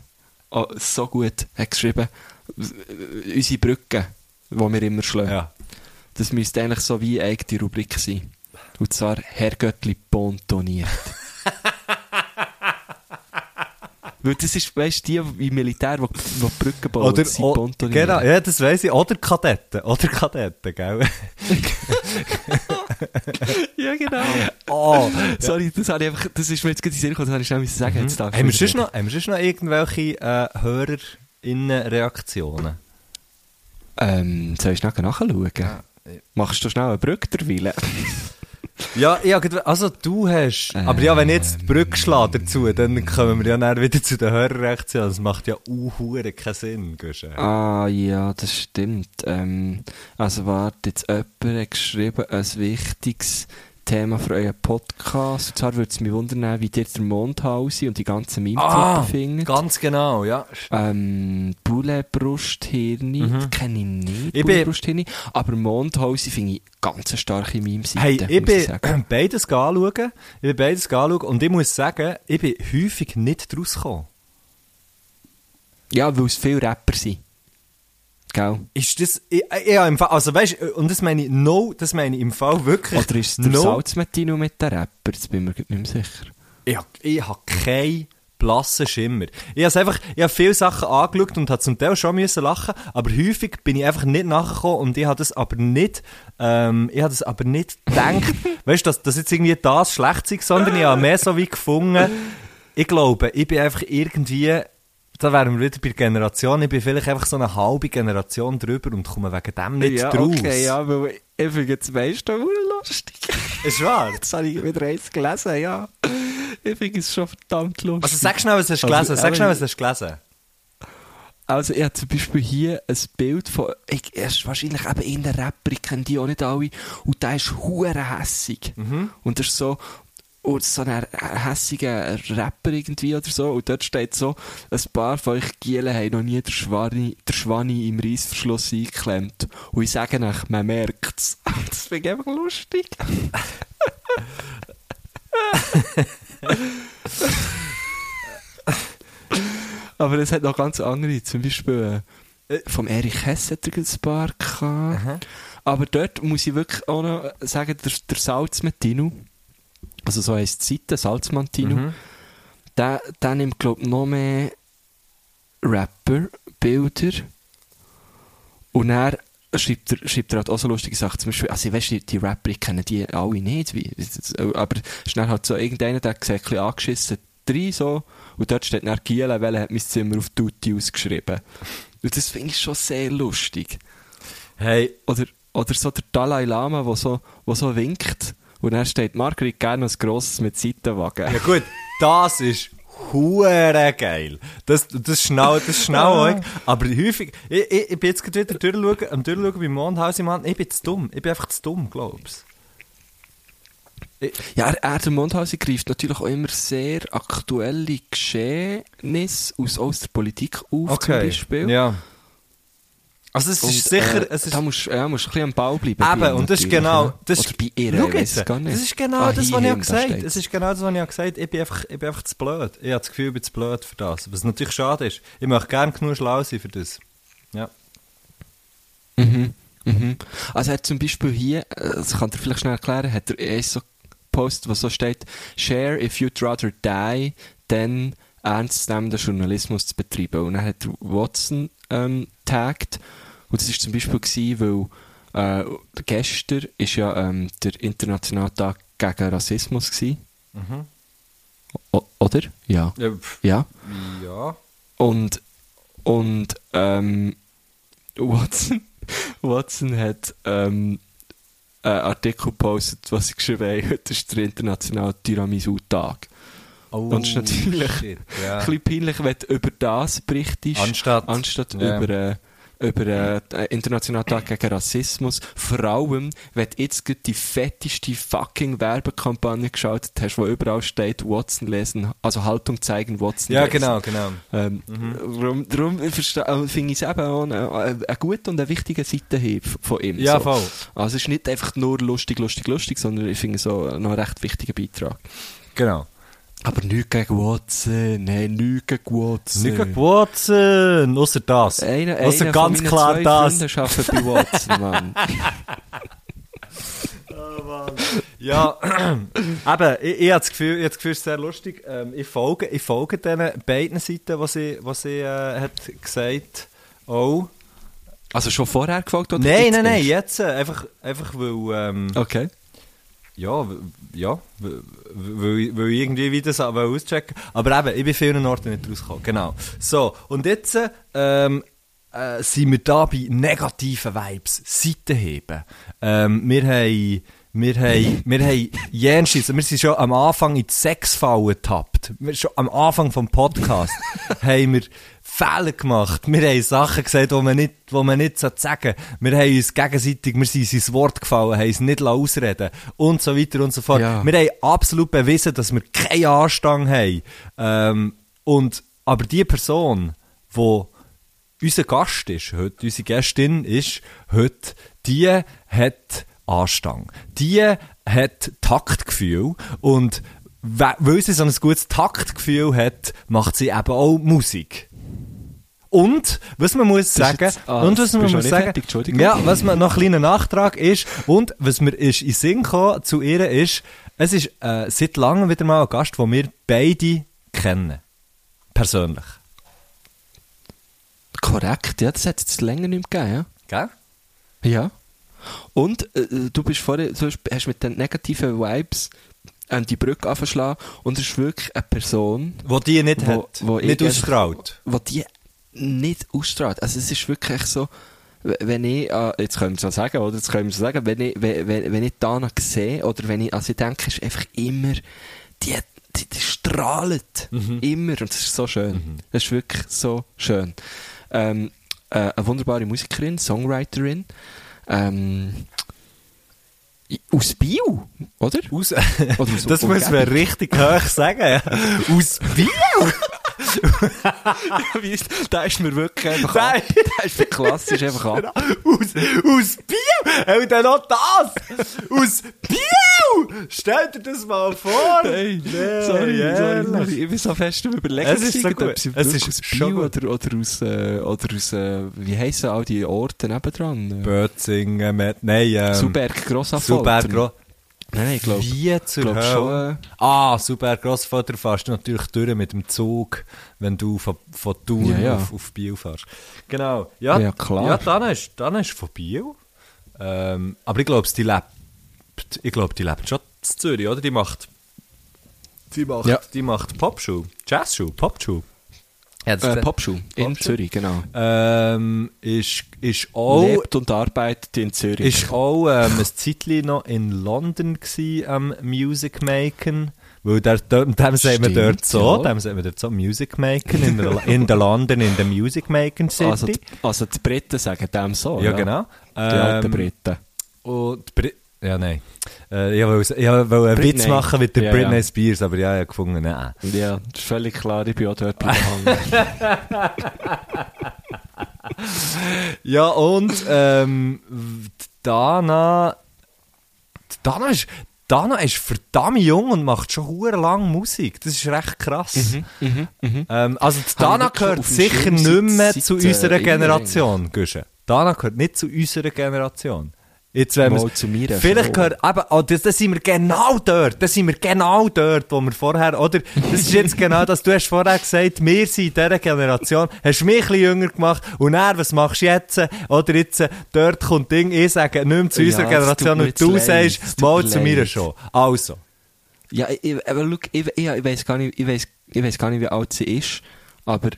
oh, so gut, hat geschrieben, unsere Brücke, die wir immer schlagen,
ja.
das müsste eigentlich so wie eine eigene Rubrik sein. Und zwar Herr Göttli pontoniert. Weil das ist, weißt du, die im Militär, die, die Brücken bauen,
Oder,
sind
o, genau, ja, das weiss ich. Oder Kadetten. Oder Kadetten, gell?
Ja, genau.
Oh.
Sorry, das, habe ich einfach, das ist mir jetzt gerade in den Sinn gekommen, das habe ich schnell sagen. Jetzt ich
Haben wir
wieder
sonst noch, haben wir sonst noch irgendwelche äh, HörerInnen-Reaktionen?
Ähm, soll ich schnell nachschauen? Machst du schnell eine Brücke derweil?
Ja, ja, also du hast... aber ja, wenn ich jetzt die Brücke schlage dazu, dann kommen wir ja dann wieder zu den Hörerreaktionen. Das macht ja uhuere keinen Sinn, Guschen.
Ah, ja, das stimmt. Ähm, also warte, jetzt jemand hat geschrieben, ein wichtiges Thema für euren Podcast. Und zwar würde es mich wundern, wie dir der Mondhausi und die ganzen Meme
Ah,
finden.
ganz genau, ja.
Ähm, Bulle-Brusthirni, das kenne ich nicht,
Mhm. Ich
Bulle-Brusthirni. Aber Mondhausi finde ich ganz eine starke Meme-Seite,
Hey, ich
muss ich sagen.
bin beides anschauen. Ich bin beides anschauen und ich muss sagen, ich bin häufig nicht draus gekommen.
Ja, weil es viele Rapper sind. Gell?
Ist das, ich, ja, im Fall, also weißt und das meine ich, no, das meine ich im Fall wirklich.
Oder ist es der
no,
Salzmettino mit den Rapper? Jetzt bin ich mir nicht mehr sicher.
Ich, ich habe keinen blassen Schimmer. Ich habe einfach, ich habe viele Sachen angeschaut und habe zum Teil schon müssen lachen, aber häufig bin ich einfach nicht nachgekommen und ich habe das aber nicht, ähm, ich habe das aber nicht gedacht, weißt du, dass, dass jetzt irgendwie das schlecht ist, sondern ich habe mehr so wie gefunden, ich glaube, ich bin einfach irgendwie, da wären wir wieder bei der Generation, ich bin vielleicht einfach so eine halbe Generation drüber und komme wegen dem nicht
ja,
draus.
okay, ja, weil ich finde das meiste auch lustig.
Ist wahr?
Jetzt habe ich wieder eins gelesen, ja. Ich finde es schon verdammt lustig.
Also sag schnell, was hast du
Also,
gelesen, sag
aber-
schnell, was hast du gelesen.
Also, ich habe zum Beispiel hier ein Bild von, ich, er ist wahrscheinlich eben irgendein Rapper, ich kenne die auch nicht alle, und der ist hure hässig. Und das ist so, und so ein hässiger Rapper irgendwie oder so, und dort steht so, ein paar von euch Gielen haben noch nie der Schwani, der Schwani im Reissverschluss eingeklemmt. Und ich sage euch, man merkt's. Das finde ich einfach lustig. Aber es hat noch ganz andere, zum Beispiel äh, vom Erich Hess hat er ein paar gehabt. Aber dort muss ich wirklich auch noch sagen, der, der Salzmettino, also so heisst Seite, Salzmantino, der, der nimmt, glaube ich, noch mehr Rapper, Bilder und er schreibt er, schreibt er halt auch so lustige Sachen. Zum Beispiel, also, weißt du, die, Rapper, ich kenne die alle nicht, wie, aber schnell hat so irgendeiner, der sieht ein bisschen angeschissen rein, so, und dort steht dann Giele, weil er hat mein Zimmer auf Tutti ausgeschrieben. Und das finde ich schon sehr lustig.
Hey,
Oder, oder so der Dalai Lama, der so, wo so winkt, und dann steht Margrit gerne ein grosses mit Seitenwagen.
Ja gut, das ist hure geil. Das, das ist schnell, das schnell, ah. aber häufig, ich, ich, ich bin jetzt gerade wieder durchschauen, am durchschauen beim Mondhaus im Mann, ich bin zu dumm, ich bin einfach zu dumm, glaubst
Ja, er, er, der Mondhausen greift natürlich auch immer sehr aktuelle Geschehnisse aus, aus der Politik auf, zum Beispiel.
Ja. Also es
Und,
ist sicher,
äh,
es ist
da musst, ja, musst du ein bisschen am Ball bleiben.
Eben, und das ist genau,
ja.
das
Oder bei ihr,
Schau jetzt,
gar nicht.
das ist genau
Ah,
das, was ich habe gesagt habe. ist genau das, was ich habe gesagt habe. Ich bin einfach, ich bin einfach zu blöd. Ich habe das Gefühl, ich bin zu blöd für das. Was natürlich schade ist. Ich möchte gerne genug schlau sein für das. Ja.
Mhm. Mhm. Also er hat zum Beispiel hier, äh, das kann er vielleicht schnell erklären, hat er erst so gepostet, wo so steht, share if you'd rather die, than ernstzunehmenden Journalismus zu betreiben. Und dann hat Watson ähm, tagged und das ist zum Beispiel gewesen, weil äh, gestern ist ja ähm, der Internationale Tag gegen Rassismus gewesen. O oder? Ja.
Ja.
Ja.
ja.
Und, und ähm, Watson, Watson hat ähm, einen Artikel gepostet, was sie geschrieben haben, heute ist der internationale Tiramisu-Tag.
Oh,
Und es ist natürlich
shit, ja.
Ein bisschen peinlich, wenn du über das berichtest,
Anstatt-
anstatt
ja.
über, äh, über äh, den Internationalen Tag gegen Rassismus. Vor allem, wenn du jetzt die fetteste fucking Werbekampagne geschaut hast, wo überall steht, Watson lesen, also Haltung zeigen, Watson
Ja,
lesen.
genau, genau.
Ähm, Darum, darum äh, finde ich es eben auch eine, eine gute und eine wichtige Seitenhieb von ihm.
Ja,
so.
voll.
Also es ist nicht einfach nur lustig, lustig, lustig, sondern ich finde es noch einen recht wichtigen Beitrag.
Genau.
Aber nichts gegen Watson, nein, nichts gegen Watson.
Nicht gegen Watson, außer das.
Einer,
Außer
einer
ganz
von
klar
zwei
das.
Freunde arbeitet bei Watson, Mann.
Ja, eben, ich, ich habe das Gefühl, ich habe das Gefühl, es ist sehr lustig. Ähm, ich folge, ich folge diesen beiden Seiten, die sie, was sie äh, hat gesagt Oh.
Also schon vorher gefolgt oder
Nein, nein, nein, jetzt. äh, Einfach, einfach weil, ähm,
Okay.
Ja, ja, weil, weil ich irgendwie wieder auch auschecken Aber eben, ich bin vielen Orten nicht rausgekommen. Genau. So, und jetzt ähm, äh, sind wir da bei negativen Vibes, Seitenheben. Ähm, wir haben, wir haben, wir haben jenseits, wir sind schon am Anfang in die Sexfalle getappt. Wir schon am Anfang vom Podcast haben wir Fehler gemacht. Wir haben Sachen gesagt, die man nicht, die man nicht sagen sollte. Wir haben uns gegenseitig, wir sind ins Wort gefallen, haben es nicht ausreden und so weiter und so fort.
Ja.
Wir haben absolut bewiesen, dass wir keinen Anstand haben. Ähm, und, aber die Person, die unser Gast ist, heute, unsere Gästin ist heute, die hat Anstand. Die hat Taktgefühl und we- weil sie so ein gutes Taktgefühl hat, macht sie eben auch Musik. Und, was man muss sagen,
jetzt- ah,
und was man muss sagen,
fertig?
Ja, was man noch ein kleiner Nachtrag ist, und was mir ist in Sinn gekommen zu ihr ist, es ist äh, seit langem wieder mal ein Gast, den wir beide kennen. Persönlich.
Korrekt, ja, das hat es länger nicht mehr gegeben,
Gell?
ja. Ja. Und äh, du bist vorher, du hast, mit den negativen Vibes an die Brücke angeschlagen und es ist wirklich eine Person,
Wo die nicht
Wo-
hat.
wo
nicht
ich
ausstrahlt.
die die nicht ausstrahlt. Also es ist wirklich so, wenn ich, äh, jetzt können wir es ja sagen, oder? Jetzt können wir es sagen, wenn ich, wenn, wenn, wenn ich Dana sehe, oder wenn ich, also ich denke, es ist einfach immer, die, die, die strahlt. Immer. Und das ist so schön. Das ist wirklich so schön. Ähm, äh, eine wunderbare Musikerin, Songwriterin, ähm, aus Bio, oder?
Aus,
Oder aus
das muss man richtig hoch sagen. Aus
ist- da ist mir wirklich einfach
Nein.
Da ist mir klassisch einfach ab.
Aus, aus Biel? Und dann noch das? Aus Biel? Stell dir das mal vor.
Hey,
Nee,
sorry, sorry,
ehrlich.
sorry. Ich bin so fest am überlegen.
Es ist so gut. Es ist
aus Bio oder, oder aus, äh, oder aus, äh, wie heissen all die Orte nebendran?
Bötzingen, Met- nein, ähm,
Suberg, Grossaffoltern.
Super Gro
Nein, nein, ich glaube.
Wie zur
glaub
Hölle?
schon,
Ah, super Grossvater fährst du natürlich durch mit dem Zug, wenn du von, von Thun
Ja, ja.
Auf, auf Biel fährst. Genau. Ja,
Ja, klar.
Ja, dann ist, dann ist von Biel. Ähm, aber ich glaube, die lebt, ich glaube, die lebt schon in Zürich, oder? Die macht, die macht,
Ja.
die macht Popschuh, Jazzschuh, Popschuh. Ja, das
Äh,
ist-
Popschuh in
Popschuh?
Zürich, genau.
ähm, ist, ist auch,
Lebt und arbeitet in Zürich.
ist auch ähm, ein Zeitchen noch in London gsi am Music Maken. Weil der, dem, dem man
Stimmt,
dort so,
ja.
dem sagt man dort so Music Maken in der, in der London, in der Music Making City.
also, die, also die Briten sagen dem so.
ja, genau.
Die alten
Ähm,
Briten.
Und die Bri ja, nein. Äh, ich wollte einen Witz
Britney.
machen mit der
Ja,
Britney
ja.
Spears, aber ja, ich habe gefunden, nein.
Ja, das ist völlig klar, ich bin auch dort bleiben.
Ja, und ähm, Dana. Dana ist, Dana ist verdammt jung und macht schon hure lang Musik. Das ist recht krass. Ähm, also die Dana
ich wirklich
gehört sicher nicht mehr zu
äh,
unserer Generation, Güsche. Dana gehört nicht zu unserer Generation. Jetzt, wenn
Mal zu mir
Vielleicht gehört, eben, oh, das, das sind wir genau dort, das sind wir genau dort, wo wir vorher, oder, das ist jetzt genau das, du hast vorher gesagt, wir sind in dieser Generation, hast mich ein bisschen jünger gemacht, und dann, was machst du jetzt, oder jetzt, äh, dort kommt Ding, ich sage nicht mehr zu
Ja,
unserer Generation, und du
leid,
sagst, mal zu mir
leid.
schon. Also.
Ja, ich, ich- aber look, ich, ich, ich weiß gar nicht, ich weiß, ich weiß gar nicht, wie alt sie ist, aber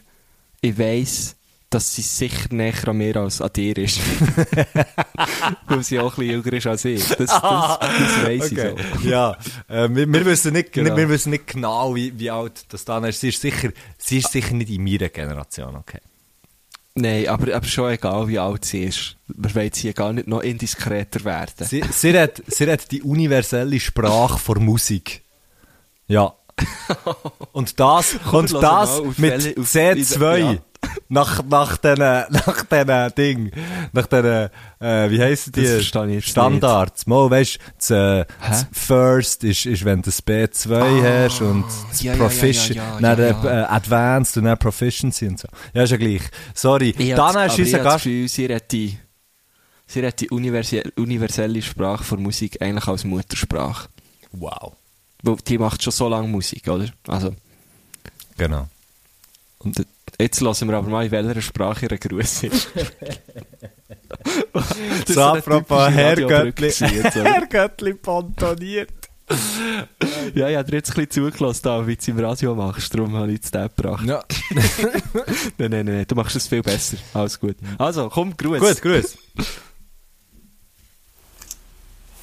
ich weiß, dass sie sicher näher an mir als an dir ist. Weil sie auch ein bisschen jünger ist als ich. Das, das, das weiss
Okay.
ich so.
ja, äh, wir, wir, wissen nicht,
Genau.
wir wissen nicht genau, wie, wie alt das dann ist. Sie ist sicher, sie ist sicher nicht in meiner Generation, okay.
Nein, aber, aber schon egal, wie alt sie ist. Wir wollen hier gar nicht noch indiskreter werden.
Sie, sie, hat, sie hat die universelle Sprache vor Musik. Ja. Und das, und das mit
welche- auf-
C2.
ja.
Nach, nach den, nach den Ding, nach den, äh, wie heissen die? Standards. Mal, weißt, das, äh, das? First ist, ist, wenn du das B2 hast und das
ja,
Proficient,
ja, ja,
dann
ja.
Äh, Advanced und dann Proficiency und so. Ja, ist ja gleich. Sorry.
Ich
Dann
habe-
ist
aber ich
unser
habe das
Gast.
Gefühl, sie hat die, sie hat die universelle, universelle Sprache von Musik eigentlich als Muttersprache.
Wow.
Die macht schon so lange Musik, oder? Also,
Genau.
und jetzt lassen wir aber mal, in welcher Sprache ihre Gruß ist. Das
So, apropos
typische
Herr
Radiobrücke
Göttli,
gewesen jetzt, oder?
Herr Göttli pontoniert.
Ja, ich habe dir jetzt ein bisschen zugelassen, da, wie du es im Radio machst. Darum habe ich jetzt den gebracht.
Ja.
Nein, nein, nein, du machst es viel besser. Alles gut. Also, komm, Gruß.
Gut, grüß.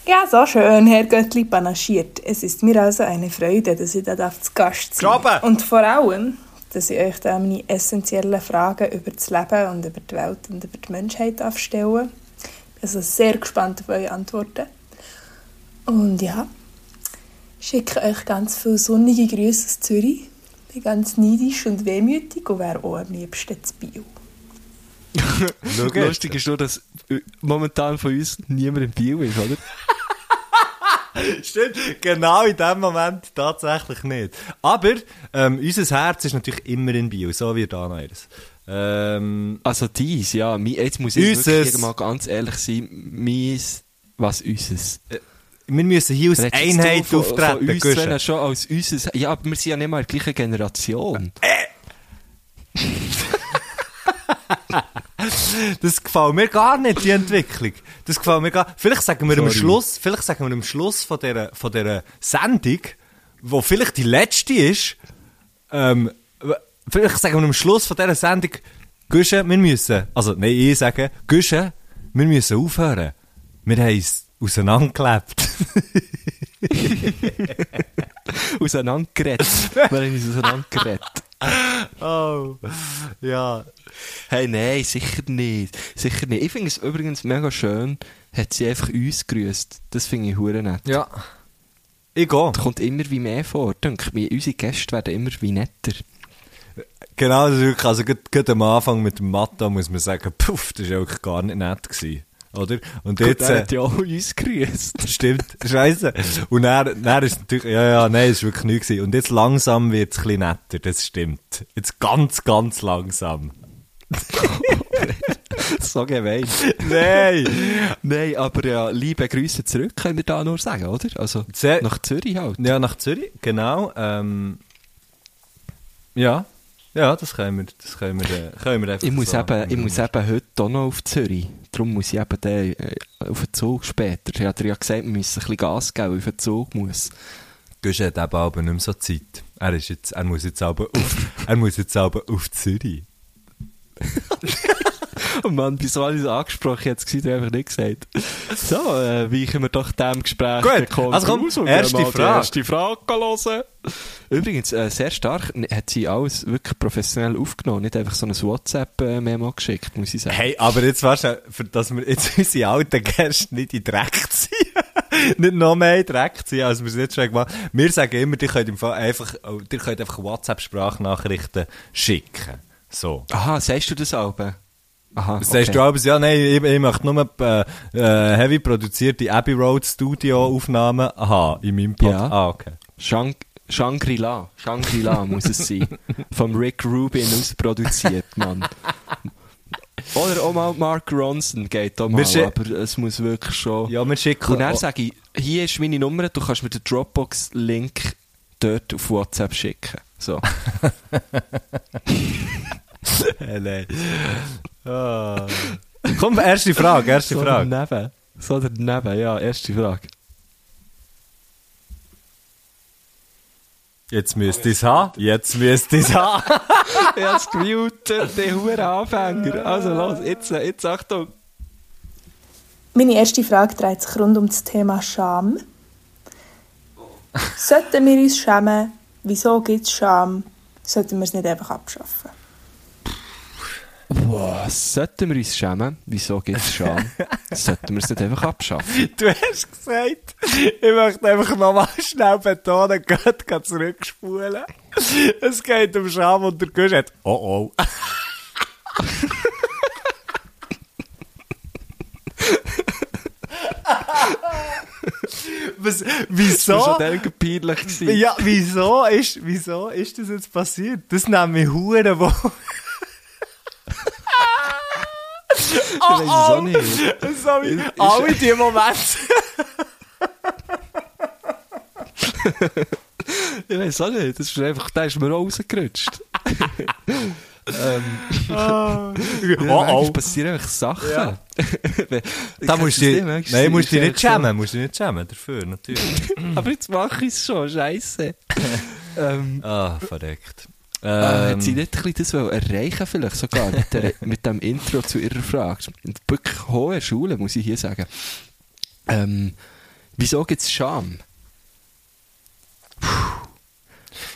Ja, so schön, Herr Göttli panaschiert. Es ist mir also eine Freude, dass ich da darf zu Gast sein
Graben!
Und vor allem, dass ich euch da meine essentiellen Fragen über das Leben und über die Welt und über die Menschheit stellen. Ich bin also sehr gespannt auf eure Antworten. Und ja, ich schicke euch ganz viele sonnige Grüße aus Zürich. Bin ganz neidisch und wehmütig und wäre auch am liebsten zu Bio.
Lustig ist nur, dass äh, momentan von uns niemand im Bio ist, oder?
Stimmt, genau in dem Moment tatsächlich nicht. Aber ähm, unser Herz ist natürlich immer in Bio, so wie Dana ihres. Ähm,
Also dies, ja. Jetzt muss ich
Unseres.
wirklich mal ganz ehrlich sein. Mies, was unseres.
wir müssen hier als
Redest
Einheit
von,
auftreten,
Von uns schon als unseres. Ja, aber wir sind ja nicht mal in der gleichen Generation.
Das gefällt mir gar nicht, die Entwicklung. Das gefällt mir gar Vielleicht sagen wir am
Sorry.
Schluss, vielleicht sagen wir am Schluss von dieser, von dieser Sendung, wo vielleicht die letzte ist, ähm, vielleicht sagen wir am Schluss von dieser Sendung, Güsche, wir müssen, also, nein, ich sage, Güsche, wir müssen aufhören. Wir haben es auseinandergelebt.
Auseinandergeredet. wir haben uns auseinandergeredet.
Oh, ja.
Hey, nein, sicher nicht. Sicher nicht. Ich finde es übrigens mega schön, hat sie einfach uns grüßt. Das finde ich hure nett.
Ja. Ich gehe.
Das kommt immer wie mehr vor. Denke mir, unsere Gäste werden immer wie netter.
Genau, das ist wirklich, also gerade, gerade am Anfang mit dem Matto muss man sagen, puff, das war wirklich gar nicht nett gewesen. Oder? Und
Gut,
jetzt,
er
äh,
hat ja auch uns grüßt.
stimmt, scheiße. Und dann, dann ist natürlich, ja, ja, nein, es war wirklich nichts. Und jetzt langsam wird es ein bisschen netter, das stimmt. Jetzt ganz, ganz langsam.
so gemein.
Nein!
Nein, aber ja, liebe Grüße zurück, können wir da nur sagen, oder? Also,
Sehr-
nach Zürich halt.
Ja, nach Zürich, genau. Ähm, ja, ja, das können wir, das können wir, äh, können wir einfach
Ich muss,
so.
eben, ich muss eben heute auch noch auf Zürich. Darum muss ich eben den, äh, auf den Zug später. Ich hatte ja gesagt, wir müssen ein bisschen Gas geben, weil ich auf den Zug muss.
Gusch hat eben aber nicht mehr so Zeit. Er, ist jetzt, er muss jetzt aber auf, er muss jetzt aber auf Zürich.
Oh Mann, bei so alles angesprochen, jetzt gewesen, einfach nicht gesagt. So, äh, weichen wir doch dem Gespräch
Gut, also komm,
aus und
erste
mal die
Frage.
erste Frage hören. Übrigens, äh, sehr stark hat sie alles wirklich professionell aufgenommen, nicht einfach so ein WhatsApp-Memo geschickt, muss ich sagen.
Hey, aber jetzt weißt du, für dass wir jetzt unsere alten Gäste nicht in Dreck ziehen. nicht noch mehr in Dreck ziehen, als wir es jetzt schon gemacht haben. Wir sagen immer, ihr könnt, im Fall einfach, oh, ihr könnt einfach WhatsApp-Sprachnachrichten schicken. So.
Aha, sagst du das auch? Aha,
Das sagst du aber, ja, nein, ich, ich möchte nur äh, äh, heavy produzierte Abbey Road Studio Aufnahmen haben in meinem Pod.
Ja.
Ah, okay.
Shang Shangri-La. Shangri-La muss es sein. Vom Rick Rubin aus produziert, Mann. Oder auch mal Mark Ronson geht auch mal, aber es muss wirklich schon...
Ja, wir schicken...
Und dann sage ich, hier ist meine Nummer, du kannst mir den Dropbox-Link dort auf WhatsApp schicken. So.
Nein. Ah. Komm, erste Frage, erste
so
Frage.
daneben. So daneben, ja, erste Frage.
Jetzt müsst ihr es haben. Jetzt müsst ihr es haben.
Ich hab's gemutet, die Huren Anfänger. Also los, jetzt, jetzt Achtung.
Meine erste Frage dreht sich rund um das Thema Scham. Sollten wir uns schämen? Wieso gibt es Scham? Sollten wir es nicht einfach abschaffen?
Boah, sollten wir uns schämen? Wieso gibt es Scham? sollten wir es nicht einfach abschaffen?
Du hast gesagt, ich möchte einfach nochmal schnell betonen, Gott kann zurückspulen. Es geht um Scham und der Gusch hat, oh oh. Was,
Das war
wieso?
schon peinlich.
Ja, wieso ist, wieso ist das jetzt passiert? Das nimmt mich Huren wo.
Ich weiss es auch nicht.
So wie alle die Momente.
Ich weiß auch nicht. Das ist einfach, da ist mir auch rausgerutscht. ähm,
Oh,
ja,
oh.
passieren einfach Sachen.
Ja. Da musst du, nein,
ist
musst du nicht schämen, musst du nicht schämen dafür, natürlich.
Aber jetzt mache ich es schon, scheiße. ähm,
ah, verreckt.
Äh, hat sie
Ähm,
nicht ein bisschen das erreichen vielleicht sogar mit, der, mit dem Intro zu ihrer Frage? In wirklich hoher Schule, muss ich hier sagen. Ähm, wieso gibt es Scham?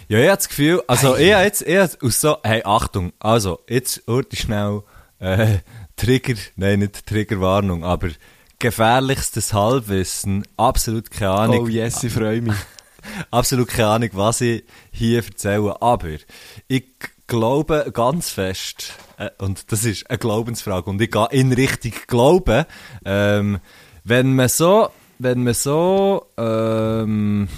ja, ich habe das Gefühl, also ich habe jetzt, ich habe aus so, hey, Achtung, also, jetzt hört schnell, äh, Trigger, nein, nicht Triggerwarnung, aber gefährlichstes Halbwissen, absolut keine Ahnung.
Oh yes, ich freue mich.
Absolut keine Ahnung, was ich hier erzähle, aber ich glaube ganz fest, äh, und das ist eine Glaubensfrage, und ich gehe in Richtung Glauben, ähm, wenn man so, wenn man so, ähm,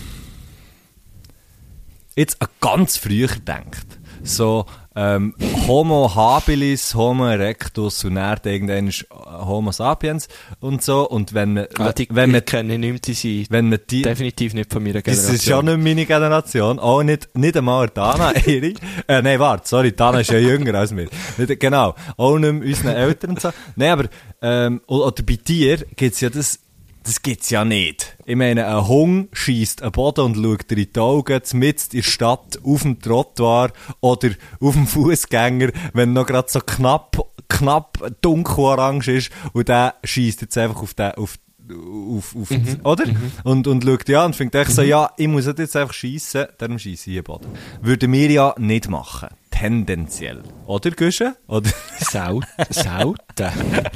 jetzt an ganz früher denkt, so, ähm, Homo habilis, Homo erectus und dann irgendwann ist Homo sapiens und so. Und wenn man,
Ah, die,
wenn man,
kenne nicht die sind
wenn man die,
definitiv nicht von meiner
das
Generation.
ist ja nicht meine Generation, auch nicht, nicht einmal Dana, ihre. Äh, nein, warte, sorry, Dana ist ja jünger als wir. Nicht, genau, auch nicht unseren Eltern und so. Nein, aber, ähm, oder bei dir gibt's ja das, das gibt's ja nicht. Ich meine, ein Hund schießt einen Boden und schaut dir in die Augen, mitten in der Stadt, auf dem Trottoir oder auf dem Fußgänger, wenn noch gerade so knapp, knapp dunkelorange ist und der schießt jetzt einfach auf den, auf auf, auf oder? Und, und schaut ja und fängt echt so, ja, ich muss jetzt einfach schiessen, darum schieße ich einen Boden. Würden wir ja nicht machen. Tendenziell. Oder, Güsche? Oder?
Selten.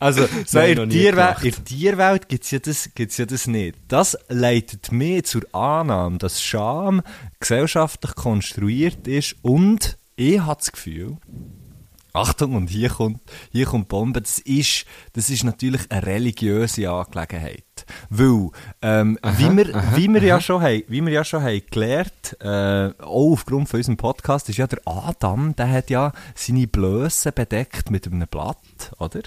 Also, so in, der
gemacht.
in der Tierwelt gibt's ja, das, gibt's ja das nicht. Das leitet mich zur Annahme, dass Scham gesellschaftlich konstruiert ist und ich habe das Gefühl, Achtung, und hier kommt, hier kommt Bombe, das ist, das ist natürlich eine religiöse Angelegenheit. Weil, ähm, wie wir, wie wir ja schon haben, wie wir ja schon haben gelernt, äh, auch aufgrund von unserem Podcast, ist ja der Adam, der hat ja seine Blöße bedeckt mit einem Blatt, oder?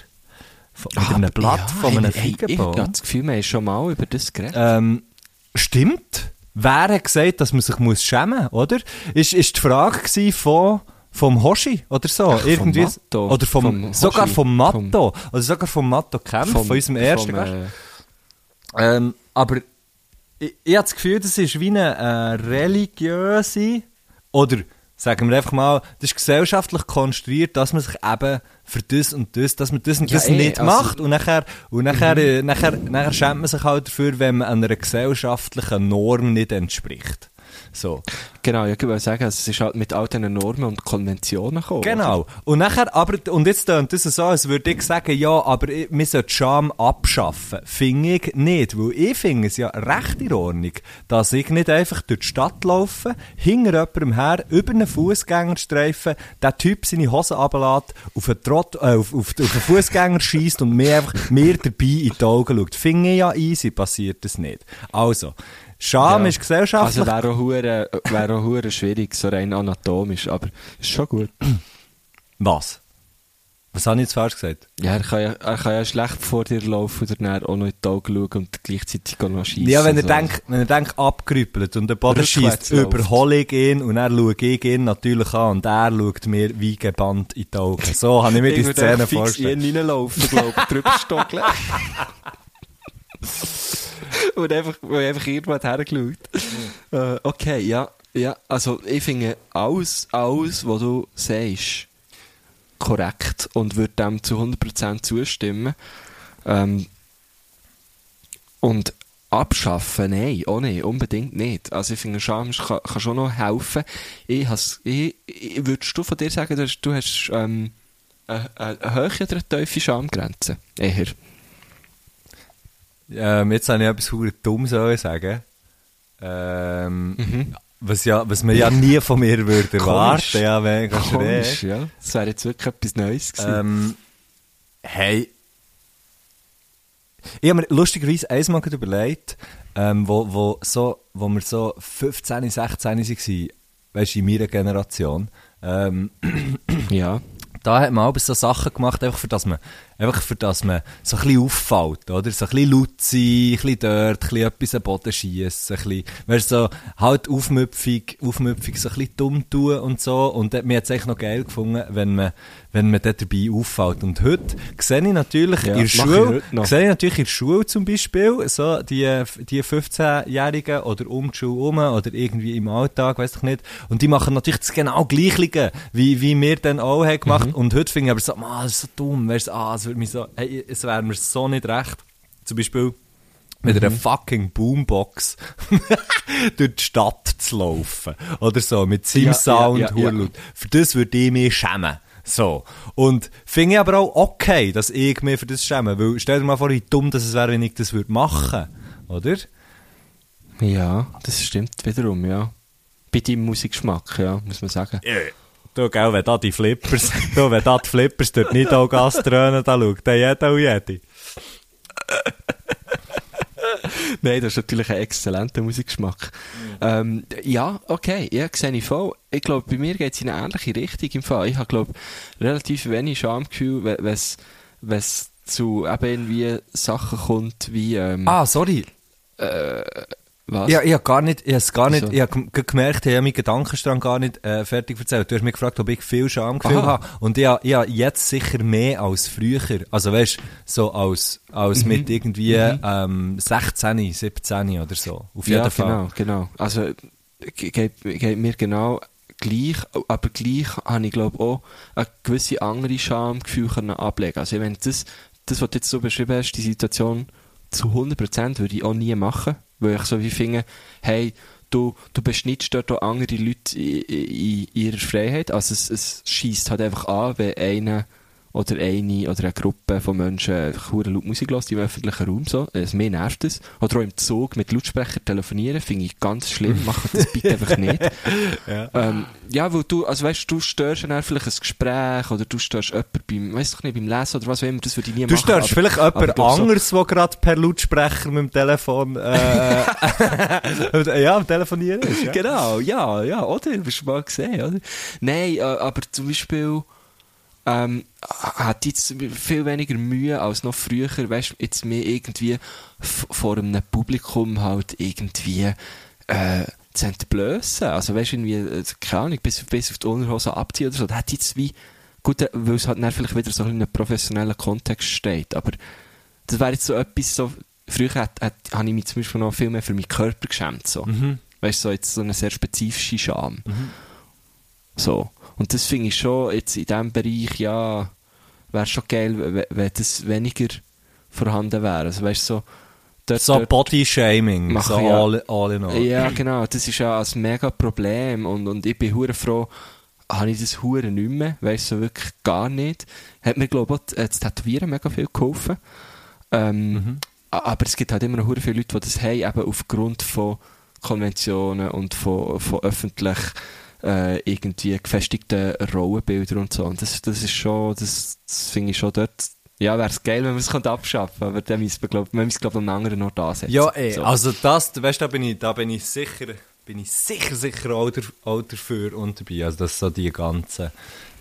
Von- Mit einem Blatt
Ja,
von einem
hey, hey, Ich
Feigenbaum.
habe das Gefühl, wir haben schon mal über das geredet.
Ähm, stimmt. Wer hat gesagt, dass man sich muss schämen muss, oder? Ist, ist die Frage von, vom Hoshi oder so?
Ach, vom
Irgendwie.
Matto.
Oder vom,
Vom
sogar vom Matto. oder sogar vom Matto Kempf, von unserem ersten
vom,
Gast.
äh,
Ähm, aber ich, ich habe das Gefühl, das ist wie eine äh, religiöse, oder sagen wir einfach mal, das ist gesellschaftlich konstruiert, dass man sich eben für das und das, dass man das und
Ja,
das
eh,
nicht
also-
macht und nachher, und nachher, äh, nachher, nachher schämt man sich halt dafür, wenn man einer gesellschaftlichen Norm nicht entspricht. So.
Genau, ich wollte sagen, also es ist halt mit all diesen Normen und Konventionen gekommen.
Genau. Und nachher, aber, und jetzt tönt das so, als würde ich sagen, ja, aber wir sollten Scham abschaffen. Finde ich nicht. Weil ich finde es ja recht in Ordnung, dass ich nicht einfach durch die Stadt laufe, hinter jemandem her, über einen Fußgängerstreifen, der Typ seine Hosen runterlässt, auf einen, Trott, äh, auf, auf, auf einen Fußgänger schießt und mir einfach, mir dabei in die Augen schaut. Finde ich ja easy, passiert das nicht. Also, Scham
Ja.
ist gesellschaftlich
Also wäre auch, hure, wäre auch hure schwierig, so rein anatomisch, aber ist schon gut.
Was? Was habe ich jetzt falsch gesagt?
Ja, er kann ja, er kann ja schlecht vor dir laufen oder dann auch noch in die Augen schauen und gleichzeitig auch noch schießen.
Ja, wenn er
so.
denkt, wenn er denkt, abgerüppelt und der Boden schießt, überhole ich ihn und er schaue ich ihn natürlich an und er schaut mir wie gebannt in die Augen. So habe ich mir die
Ich würde
Szene
einfach fix
vorgestellt.
in ihn reinlaufen, glaube ich, drüber stockeln. Und einfach, weil einfach irgendwann hergeschaut. äh, okay, ja, ja, also ich finde alles, alles, was du sagst, korrekt und würde dem zu 100% zustimmen. Ähm, und abschaffen, nein, auch nicht, unbedingt nicht. Also ich finde, Scham kann, kann schon noch helfen. Ich has, ich, ich, würdest du von dir sagen, du hast, du hast ähm, eine, eine hohe oder eine tiefe Schamgrenze? Eher.
Ähm, jetzt habe ich etwas verdammt dumm sollen sagen. Ähm,
Mhm.
was, ja, was man ja nie von mir würde erwarten. Ja, mega
Komisch,
schräg.
ja. Das wäre jetzt wirklich etwas Neues gewesen.
Ähm, hey. Ich habe mir lustigerweise einmal gerade überlegt, ähm, wo, wo, so, wo wir so 15, 16 waren, weißt du, in meiner Generation, ähm,
ja.
Da hat man auch so Sachen gemacht, einfach für das man, einfach für das man so ein bisschen auffällt, oder? So ein bisschen laut sein, ein bisschen dort, ein bisschen etwas am Boden schiessen, ein bisschen, weißt so, halt aufmüpfig, aufmüpfig so ein bisschen dumm tun und so. Und mir hat es eigentlich noch geil gefunden, wenn man, wenn man dort dabei auffällt. Und heute sehe ich natürlich
Ja,
in der Schule, sehe ich natürlich in der Schule zum Beispiel, so, die, die 15-Jährigen oder um die Schule rum oder irgendwie im Alltag, weiß ich nicht. Und die machen natürlich das genau Gleiche, wie, wie wir dann auch haben gemacht. Und heute finde ich aber so, man, das ist so dumm, weißt du, ah, es würde mich so, hey, es wäre mir so nicht recht. Zum Beispiel, mit einer fucking Boombox durch die Stadt zu laufen. Oder so, mit seinem
Ja,
Sound,
ja, ja.
Für das würde ich mich schämen. So. Und finde ich aber auch okay, dass ich mich für das schäme. Weil stell dir mal vor, wie dumm das wäre, wenn ich das würde machen. Oder?
Ja, das stimmt wiederum, ja. Bei deinem Musikgeschmack, ja, muss man sagen.
Du, gell, wenn da die Flippers, du, wenn da die Flippers dort nicht auch Gas dröhnen, da schaut dann jeder und jede.
Nein, das ist natürlich ein exzellenter Musikgeschmack. Ähm, ja, okay, ja, sehe ich voll. Ich glaube, bei mir geht es in eine ähnliche Richtung im Fall. Ich habe, glaube relativ wenig Schamgefühl, wenn es zu eben irgendwie Sachen kommt wie, ähm,
Ah, sorry.
Was?
Ja, ich habe gar nicht, ich habe gar nicht, ich habe gem- gemerkt, ich habe meinen Gedankenstrang gar nicht äh, fertig erzählt. Du hast mich gefragt, ob ich viel Schamgefühl
Aha.
habe. Und ich habe, ich habe jetzt sicher mehr als früher. Also weißt so als, als
Mhm.
mit irgendwie ähm, 16, 17 oder so. Auf jeden
ja,
Fall.
genau, genau. Also, ge- geht, geht mir genau gleich, aber gleich habe ich, glaube auch eine gewisse andere Schamgefühl ablegen. Also, wenn das, das, was du jetzt so beschrieben hast, die Situation zu 100% würde ich auch nie machen, weil ich so wie finde, hey, du, du beschnittst dort auch andere Leute in, in, in ihrer Freiheit. Also, es, es schießt halt einfach an, wenn einer oder eine oder eine Gruppe von Menschen hure laut Musik hört im öffentlichen Raum so. Es mir nervt es. Oder auch im Zug mit Lautsprecher telefonieren, finde ich ganz schlimm. Macht das bitte einfach nicht.
Ja.
Ähm, ja, weil du, also weißt du, störst dann vielleicht ein Gespräch oder du störst jemanden beim, weißt doch nicht, beim Lesen oder was auch immer, das würde ich nie
Du
machen.
störst
aber-
vielleicht
aber
jemand
doch so-
der gerade per Lautsprecher mit dem Telefon äh, ja, am Telefonieren ist. Ja.
Genau, ja, ja, oder? Hast du mal gesehen, oder? Nein, äh, aber zum Beispiel ähm, hat jetzt viel weniger Mühe als noch früher, weißt jetzt mir irgendwie vor einem Publikum halt irgendwie äh, zu entblößen. Also weißt du, irgendwie, äh, keine Ahnung, bis, bis auf die Unterhose abziehen oder so. Das hat jetzt wie, gut, äh, weil es halt dann vielleicht wieder so in einem professionellen Kontext steht, aber das wäre jetzt so etwas, so, früher hat, hat, habe ich mich zum Beispiel noch viel mehr für meinen Körper geschämt, so.
Mhm.
Weißt du, so jetzt so eine sehr spezifische Scham. So. Und das finde ich schon jetzt in diesem Bereich, ja, wäre schon geil, wenn, das weniger vorhanden wäre. Also weißt so, dort,
So Body-Shaming, so
ja.
all, all in all.
ja, genau, das ist ja ein mega Problem und, und ich bin hure froh, habe ich das hure nicht mehr, weißt du, so wirklich gar nicht. Hat mir, glaube ich, auch äh, das Tätowieren mega viel geholfen. Ähm, a- Aber es gibt halt immer noch viele Leute, die das haben, eben aufgrund von Konventionen und von, von öffentlich äh, irgendwie gefestigten Rollenbildern und so. Und das, das ist schon, das, das finde ich schon dort, ja, wäre es geil, wenn man es könnte abschaffen aber dann müssen wir, glaub, glaube ich, an einem anderen Ort ansetzen.
Ja, ey,
So.
also das, weißt du, da bin ich, da bin ich sicher, bin ich sicher, sicher auch, der, auch dafür und dabei. Also das so die ganzen,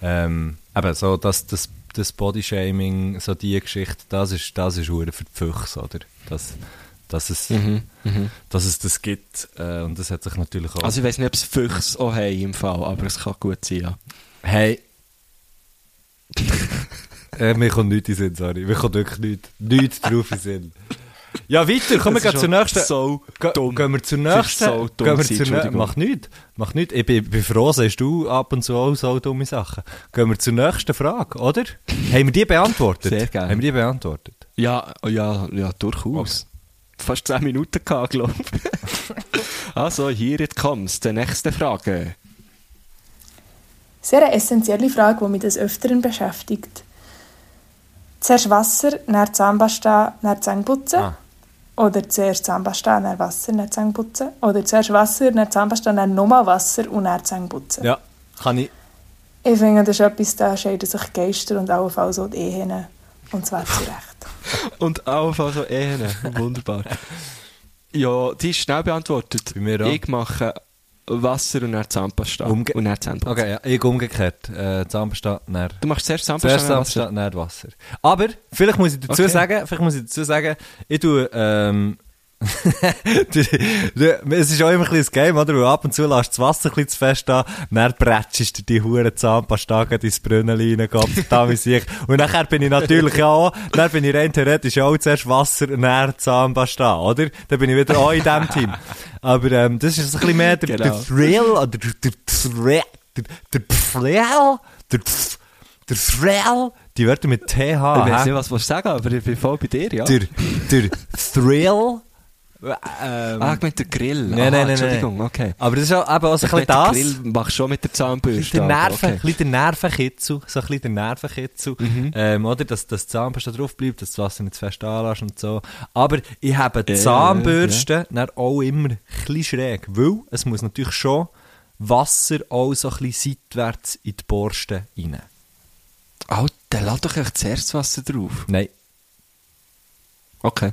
ähm, eben so das, das, das Bodyshaming, so die Geschichte, das ist, das ist hure für die Füchse, oder? Das, dass es,
Mhm, mhm.
dass es das gibt, äh, und das hat sich natürlich auch...
Also ich weiß nicht, ob es Füchse auch haben im Fall, aber es kann gut sein, ja.
Hey. äh, mir kommt nichts in Sinn, sorry. Mir kommt wirklich nichts, nichts drauf in Sinn. Ja, weiter, kommen wir zur nächsten.
so dumm.
Gehen wir zur nächsten.
so dumm
gehen wir zur nä-
Entschuldigung.
Mach nichts. Mach nichts. Ich bin, bin froh, sagst du ab und zu auch so dumme Sachen. Gehen wir zur nächsten Frage, oder? Haben wir die beantwortet?
Sehr gerne.
Haben wir die beantwortet?
Ja, ja, ja, durchaus. Fast 10 Minuten gehabt, glaube ich. also, hier jetzt kommst, die nächste Frage.
Sehr eine essentielle Frage, die mich des Öfteren beschäftigt. Zuerst Wasser, dann Zahnpasta, dann Zähneputzen?
Ah.
Oder zuerst Zahnpasta, dann Wasser, dann Zähneputzen? Oder zuerst Wasser, dann Zahnpasta, dann nochmal Wasser und dann Zähneputzen?
Ja. Kann ich...
Ich finde, das ist etwas, da scheiden sich Geister und allenfalls auch die Ehen. Und zwar zu Recht.
Und auch also Ehen. Wunderbar. ja, die ist schnell beantwortet.
Bei mir auch.
Ich mache Wasser und dann Zahnpasta.
Umge-
und dann Zahnpasta.
Okay, ja, ich umgekehrt. Äh, Zahnpasta, dann...
Du machst zuerst Zahnpasta
Zuerst
Wasser.
Zahnpasta, nicht Wasser. Aber, vielleicht muss ich dazu
Okay.
sagen, vielleicht muss ich dazu sagen, ich tue, ähm, es ist auch immer ein bisschen Game, oder? Weil ab und zu lässt das Wasser ein bisschen zu fest an, dann bretschst du die hure Zahnpasta ins Brunnen rein, Gott, da wie ich. Und nachher bin ich natürlich auch, dann bin ich rein theoretisch auch zuerst Wasser, dann Zahnpasta, oder? Dann bin ich wieder auch in diesem Team. Aber, ähm, das ist ein bisschen mehr der, der
Genau.
Thrill, oder der, der Thrill, der, der Thrill, der, der Thrill, die Wörter mit TH,
Ich weiß nicht, was du sagen aber ich bin voll bei dir, ja.
der, der Thrill, ähm,
ah, ich meine der Grill.
Nein, nein, nein,
Entschuldigung, okay.
aber das ist auch, eben auch so
Ich
ein bisschen
den
das.
Grill machst du schon mit der Zahnbürste.
Der
aber
Nerven,
okay.
ein bisschen der Nervenkitzel, so ein bisschen der Nervenkitzel, ähm, oder, dass, dass die Zahnbürste drauf bleibt, dass das Wasser nicht zu fest anlässt und so. Aber ich habe die
Ja,
Zahnbürste dann auch immer ein bisschen schräg, weil es muss natürlich schon Wasser auch so ein bisschen seitwärts in die Borste rein.
Oh, dann lad doch echt zuerst Wasser drauf.
Nein.
Okay.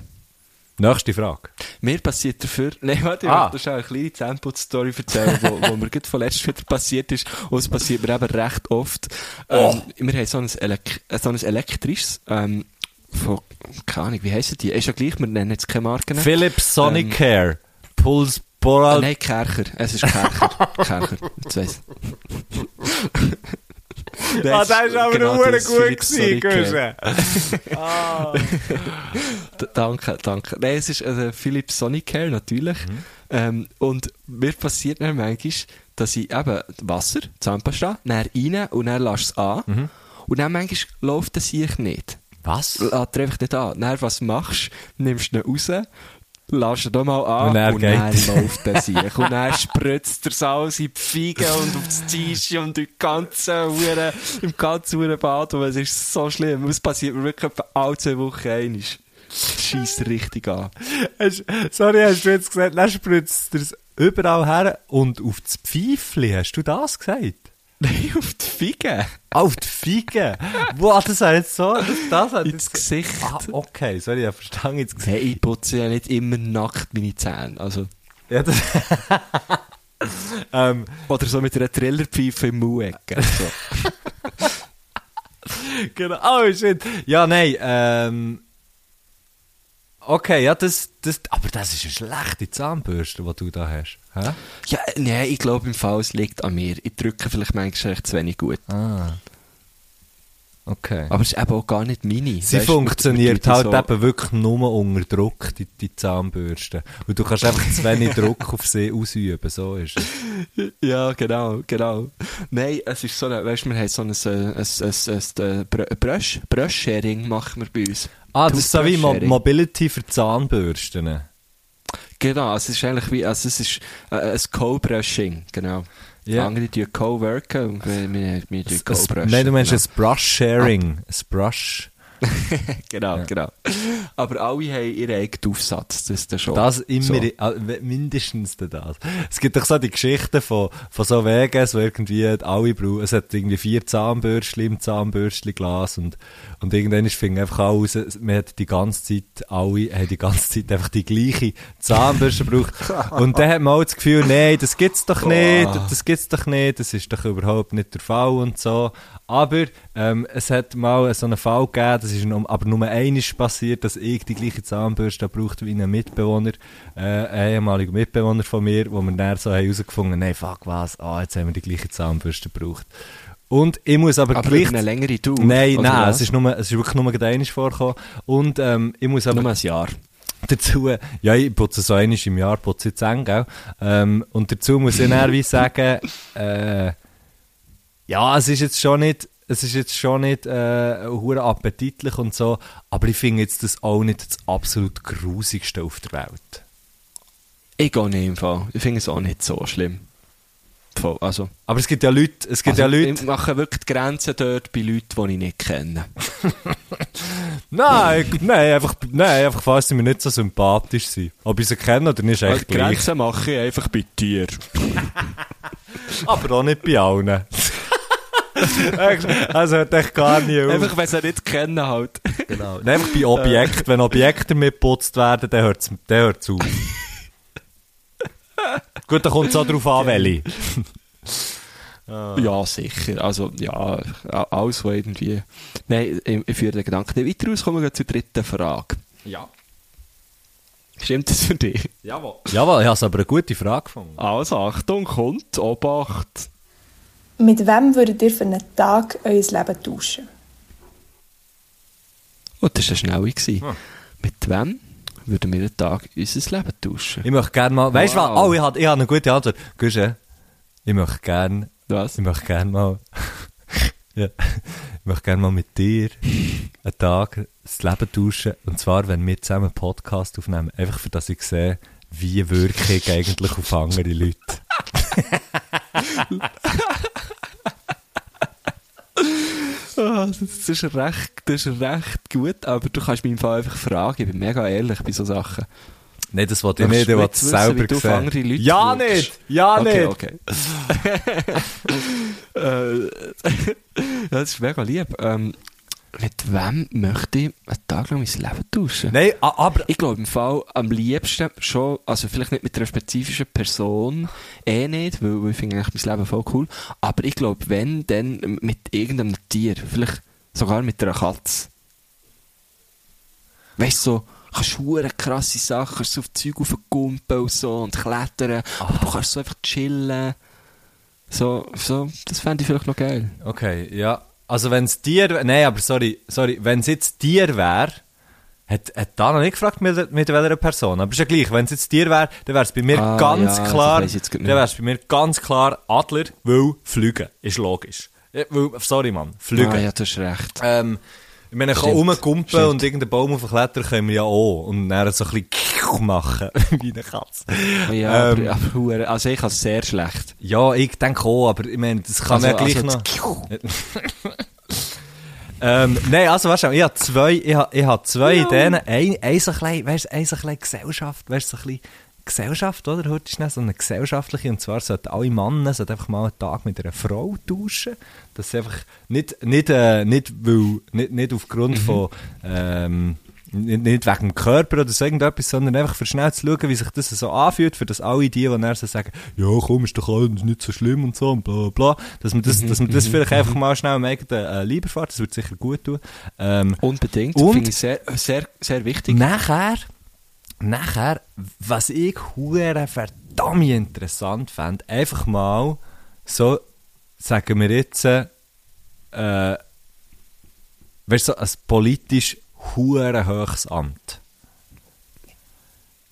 Nächste Frage.
Mir passiert dafür, nein, warte, ich
Ah.
schon eine kleine Zahnputz-Story erzählen, wo, wo mir gerade vorletzt wieder passiert ist. Und es passiert mir eben recht oft. Ähm, Wir haben so ein, Elek so ein elektrisches, ähm, von, keine Ahnung, wie heissen die? Ist ja gleich, wir nennen jetzt keine Marken.
Philips Sonicare. Pulse
Ah,
Boral.
nein, Kercher. Es ist Kercher. Kercher. Jetzt weiss Nein,
Ah,
es
der ist aber
genau
nur
das,
gut
Philips
gewesen. Guschen. Ah.
Danke, danke. Nein, es ist äh, Philips Sonicare, natürlich. Ähm, und mir passiert dann manchmal, dass ich eben Wasser, Zahnpasta, dann rein und dann lasse es an. Und dann manchmal läuft das sich nicht.
Was?
Er einfach nicht an. Dann, was machst du? Nimmst ihn raus, lässt ihn mal an
Und dann
und dann
geht-
läuft er sich. Und dann spritzt er Salz in die Fiege und auf das Tisch und im ganzen, Hure, im ganzen Hure Bad. Und es ist so schlimm. Es passiert mir wirklich alle zwei Wochen einmal. Schießt richtig an.
Sorry, hast du jetzt gesagt, dann spritzt er es überall her und auf das Pfeifli, hast du das gesagt?
Nein, auf die Fiege.
Auf die Fiege? Wow, das war jetzt so, das, das hat
Ins
jetzt...
Gesicht.
Ah, okay, sorry, ich verstehe jetzt gesehen.
Hey, ich putze ja nicht immer nackt meine Zähne. Also,
Ja, das... ähm,
oder so mit einer Trillerpfeife im Mauecke. So.
genau. Oh, shit. Ja, nein, ähm... Okay, ja, das, das... Aber das ist eine schlechte Zahnbürste, die du da hast. Hä?
Ja, nein, ich glaube im Fall, es liegt an mir. Ich drücke vielleicht manchmal zu wenig gut.
Ah. Okay.
Aber es ist eben auch gar nicht meine.
Sie
Weisst du,
funktioniert halt
die
eben wirklich nur unter Druck, die, die Zahnbürste. Und du kannst einfach zu wenig Druck auf sie ausüben, so ist es.
so. Ja, genau, genau. Nein, es ist so, eine, weißt du, wir haben so ein, ein, ein, ein, ein Brö- Brösch, Brösch-Sharing machen wir bei uns.
Ah, das ist so wie Mo. Mobility für Zahnbürsten.
Genau, es ist eigentlich wie, also es ist äh, ein Co-Brushing, genau.
Ja.
Andere tun co-worken und wir, wir, wir tun co-brushen.
Nein, du meinst
genau.
ein Brush-Sharing. Ein Brush.
genau,
Ja.
genau. Aber alle haben ihren eigenen Aufsatz, das ist schon.
Das immer,
so.
ah, mindestens das. Es gibt doch so die Geschichten von, von so Wegen, wo irgendwie alle brauchen, es hat irgendwie vier Zahnbürstchen im Zahnbürstchen-Glas und, und irgendwann fing einfach raus, man hat die ganze Zeit, alle haben die ganze Zeit einfach die gleiche Zahnbürste gebraucht. Und dann hat man auch das Gefühl, nein, das gibt's doch nicht, das gibt's doch nicht, das ist doch überhaupt nicht der Fall und so. Aber, ähm, es hat mal so einen Fall gegeben, das ist nur, aber nur einmal passiert, dass ich die gleiche Zahnbürste brauchte wie ein Mitbewohner, äh, ein ehemaliger Mitbewohner von mir, wo wir dann so haben herausgefunden, nein, fuck was, ah, jetzt haben wir die gleiche Zahnbürste gebraucht. Und ich muss aber,
Aber
gleich...
eine längere Tour.
Nein, nein, es ist, nur, es ist wirklich nur einmal vorgekommen. Und ähm, ich muss aber
nur ein Jahr.
dazu, ja, ich putze so einmal im Jahr, putze ich Zähne, gell? Ähm, und dazu muss ich dann wie sagen, äh, ja, es ist jetzt schon nicht, es ist jetzt schon nicht, äh, appetitlich und so, aber ich finde jetzt das auch nicht das absolut grusigste auf der Welt.
Ich gehe nicht im Fall. Ich finde es auch nicht so schlimm. Voll, Also,
Aber es gibt ja Leute, es gibt
also
ja Leute,
ich mache wirklich die Grenzen dort bei Leuten, die ich nicht kenne.
nein, nein, einfach, nein, einfach falls sie mir nicht so sympathisch sind. Ob ich sie kenne oder nicht, ist
Also
echt gleich.
Grenzen mache ich einfach bei dir.
Aber auch nicht bei allen. also hört echt gar nicht auf.
Einfach, wenn sie nicht kennen halt.
Genau. Und einfach bei Objekten. Wenn Objekte mitgeputzt werden, dann hört es dann hört's auf. Gut, dann kommt es auch darauf an, welche.
Ja, sicher. Also, ja, alles, was irgendwie... Nein, ich, ich führe den Gedanken nicht weiter aus. Kommen wir zur dritten Frage.
Ja.
Stimmt das für dich?
Jawohl. Jawohl, ich habe aber eine gute Frage gefunden.
Also, Achtung, kommt, Obacht.
Mit wem würdet ihr für einen Tag euer Leben tauschen?
Oh, das war eine schnelle. gewesen.
Ah.
Mit wem würden wir einen Tag unser Leben tauschen?
Ich möchte gerne mal... Weißt du was?
Wow.
Oh, ich habe ich hab eine gute Antwort. Gusche, ich möchte gerne...
Was?
Ich möchte gerne mal... ja. Ich möchte gerne mal mit dir einen Tag das Leben tauschen. Und zwar, wenn wir zusammen einen Podcast aufnehmen. Einfach für das ich sehe, wie wirke ich eigentlich auf andere Leute.
Ah, das ist recht, das ist recht gut, aber du kannst mich im Fall einfach fragen. Ich bin mega ehrlich bei so Sachen.
Nein, das wollte ich nicht, ich wollte es selber sehen. ja
wirkst?
nicht! Ja
okay,
nicht!
okay. äh, das ist mega lieb. Ähm, Mit wem möchte ich einen Tag lang mein Leben tauschen?
Nein, aber...
Ich glaube im Fall am liebsten schon, also vielleicht nicht mit einer spezifischen Person, eh nicht, weil, weil ich finde eigentlich mein Leben voll cool, aber ich glaube, wenn, dann mit irgendeinem Tier, vielleicht sogar mit einer Katze. Weißt du, so, kannst du krasse Sachen, kannst so auf Zeug aufkumpen und so und klettern, aber du kannst so einfach chillen. So, so, das fände ich vielleicht noch geil.
Okay, ja. Also wenn es Tier... Nein, aber sorry, sorry. Wenn es jetzt Tier wäre... Hat, hat da noch nicht gefragt, mit, mit welcher Person. Aber ist ja gleich, wenn es jetzt Tier wäre, dann wäre es bei mir
Ah,
ganz
ja, das
klar... Dann wäre es bei mir ganz klar Adler, weil fliegen. Ist logisch. Sorry, Mann. Fliegen.
Ah, ja, du hast recht.
Ähm, ich meine, ich kann
Stimmt,
rumkumpen
stimmt.
und irgendeinen Baum aufklettern können wir ja auch. Und dann so ein bisschen machen, wie eine Katze.
Ja,
ähm,
aber, aber also ich kann es sehr schlecht.
Ja, ich denke auch, aber ich meine, das kann man ja gleich noch... Ähm, nein, also weißt du, ich habe zwei, ich habe, ich habe zwei Ideen. Ein, ein so klein, weißt du, ein so klein Gesellschaft, weißt du, so ein bisschen Gesellschaft, oder? Heute ist so eine gesellschaftliche, und zwar sollten alle Männer sollten einfach mal einen Tag mit einer Frau tauschen. Das ist einfach nicht, nicht, äh, nicht, weil, nicht, nicht aufgrund von, ähm, nicht, nicht wegen dem Körper oder so irgendetwas, sondern einfach für schnell zu schauen, wie sich das so anfühlt, für das alle die, die dann so sagen, ja komm, ist doch alles nicht so schlimm und so und bla bla dass man das, dass man das vielleicht einfach mal schnell eigenen äh, Lieber fährt, das würde sicher gut tun. Ähm,
Unbedingt.
Und-
Finde ich sehr, sehr, sehr wichtig.
Nachher, nachher, was ich hure verdammt interessant fände, einfach mal so, sagen wir jetzt, äh, weißt du, so ein politisch hure hohes Amt.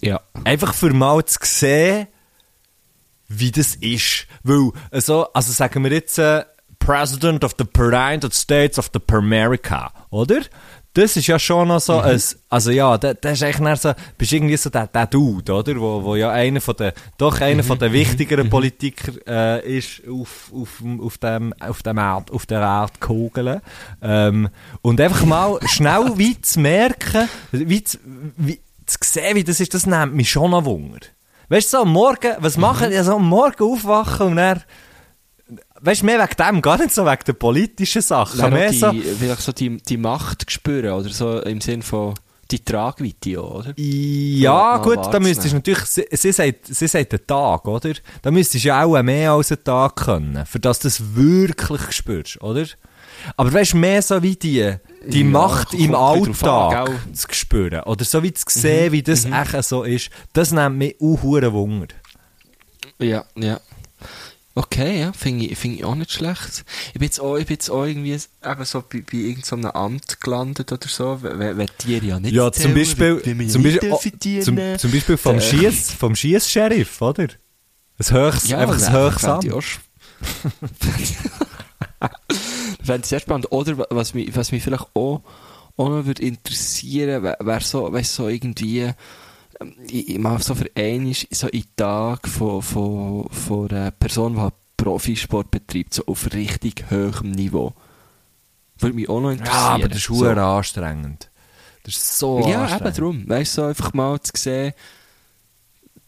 Ja.
Einfach für mal zu sehen, wie das ist. Weil, also, also sagen wir jetzt, äh, President of the United States of the America, oder? Das ist ja schon noch so ein, also ja, da, da ist eigentlich dann so, bist irgendwie so der, der Dude, oder? Wo, wo ja einer von den, doch einer von den wichtigeren Politiker äh, ist auf, auf, auf dem, auf dem Erd, auf der Erdkugel. Ähm, und einfach mal schnell wie zu merken, wie zu, wie, zu sehen, wie das ist, das nimmt mich schon noch Wunder. Weißt du, so am Morgen, was machen die so am Morgen aufwachen und dann, weißt du, mehr wegen dem, gar nicht so wegen der politischen Sachen.
Dann
mehr
die,
so,
vielleicht so die, die Macht spüren, oder so im Sinn von die Tragweite, oder?
Ja,
So,
gut, da müsstest du natürlich, sie, sie, sagt, sie sagt einen Tag, oder? Da müsstest du ja auch mehr als einen Tag können, für dass du das wirklich spürst, oder? Aber weißt du, mehr so wie die, die
Ja,
Macht im Alltag
an,
zu spüren, oder so wie zu sehen, wie das echt so ist, das nimmt mich auch Wunder.
Ja, ja. Okay, ja, finde ich, find ich auch nicht schlecht. Ich bin jetzt auch, ich bin jetzt auch irgendwie eben so bei, bei irgendeinem Amt gelandet oder so, wenn, wenn Tiere ja nicht
Ja, zum Beispiel, zum
nicht
Beispiel, oh, zum, zum Beispiel vom
Äh,
Schiess, vom Schiess-Sheriff, oder? Ein höchst,
Ja,
einfach ein höchstes Amt.
Fände ich sehr spannend. Oder was mich, was mich vielleicht auch, auch noch würde interessieren, wäre wär so, weißt, so irgendwie, ich, ich mache so für einmal so in Tag von, von, von einer Person, die halt Profisport betreibt, so auf richtig hohem Niveau. Würde mich auch noch interessieren.
Ja, aber das ist
so.
anstrengend. Das ist so
Ja, eben darum. Weißt du, so einfach mal zu sehen,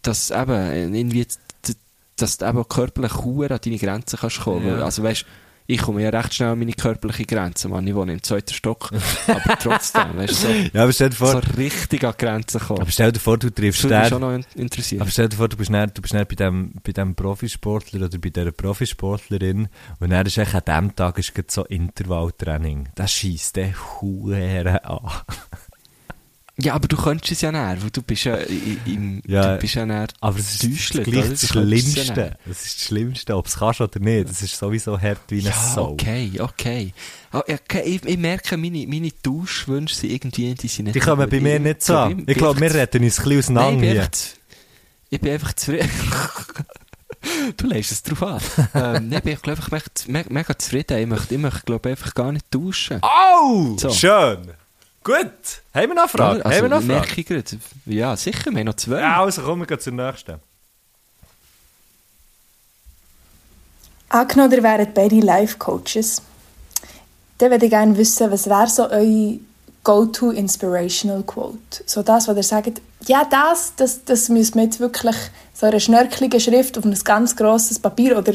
dass eben irgendwie, d- dass du eben körperlich an deine Grenzen kannst kommen.
Ja.
Also weißt ich komme ja recht schnell an meine körperliche Grenze, man. Ich wohne im zweiten Stock. aber trotzdem, weißt du, so,
Ja, aber stell dir vor,
so richtig an die Grenzen kommen.
aber stell dir vor, du
Das
triffst
würde mich schon
den,
noch in- interessieren.
aber stell dir vor, du bist dann, du bist dann bei dem, bei dem Profisportler oder bei dieser Profisportlerin und dann ist echt an dem Tag ist so Intervalltraining. Das schießt den Huren an.
Ja, aber du könntest es ja näher, weil du bist ja im,
Ja,
du bist ja näher
Aber es ist
oder?
das
es ja
Schlimmste. Das ist das Schlimmste, ob es kannst oder nicht. Das ist sowieso hart wie eine
Ja,
Sau.
okay, okay. Ah, okay ich, ich merke, meine, meine Tauschwünsche sind irgendwie, die sind nicht...
Die kommen bei mir nicht so an. Ich glaube, wir retten uns ein bisschen
Nein,
auseinander
ich bin einfach, ich bin einfach zufrieden. du lässt es drauf an. ähm, nein, ich bin glaub, ich mega, mega, mega zufrieden. Ich möchte, ich möchte glaube einfach gar nicht tauschen.
Oh,
So.
schön. Gut. Haben wir noch eine Frage?
Oder? Also,
haben wir noch eine
merke
Frage?
ich gerade. Ja, sicher, wir haben noch zwei.
Ja, also kommen wir zur nächsten.
Angenommen, ihr wäret beide Life-Coaches. Dann würde ich gerne wissen, was wäre so eure Go-To-Inspirational-Quote? So das, was ihr sagt, ja, das, das, das müssen wir jetzt wirklich so eine schnörkelige Schrift auf ein ganz grosses Papier oder,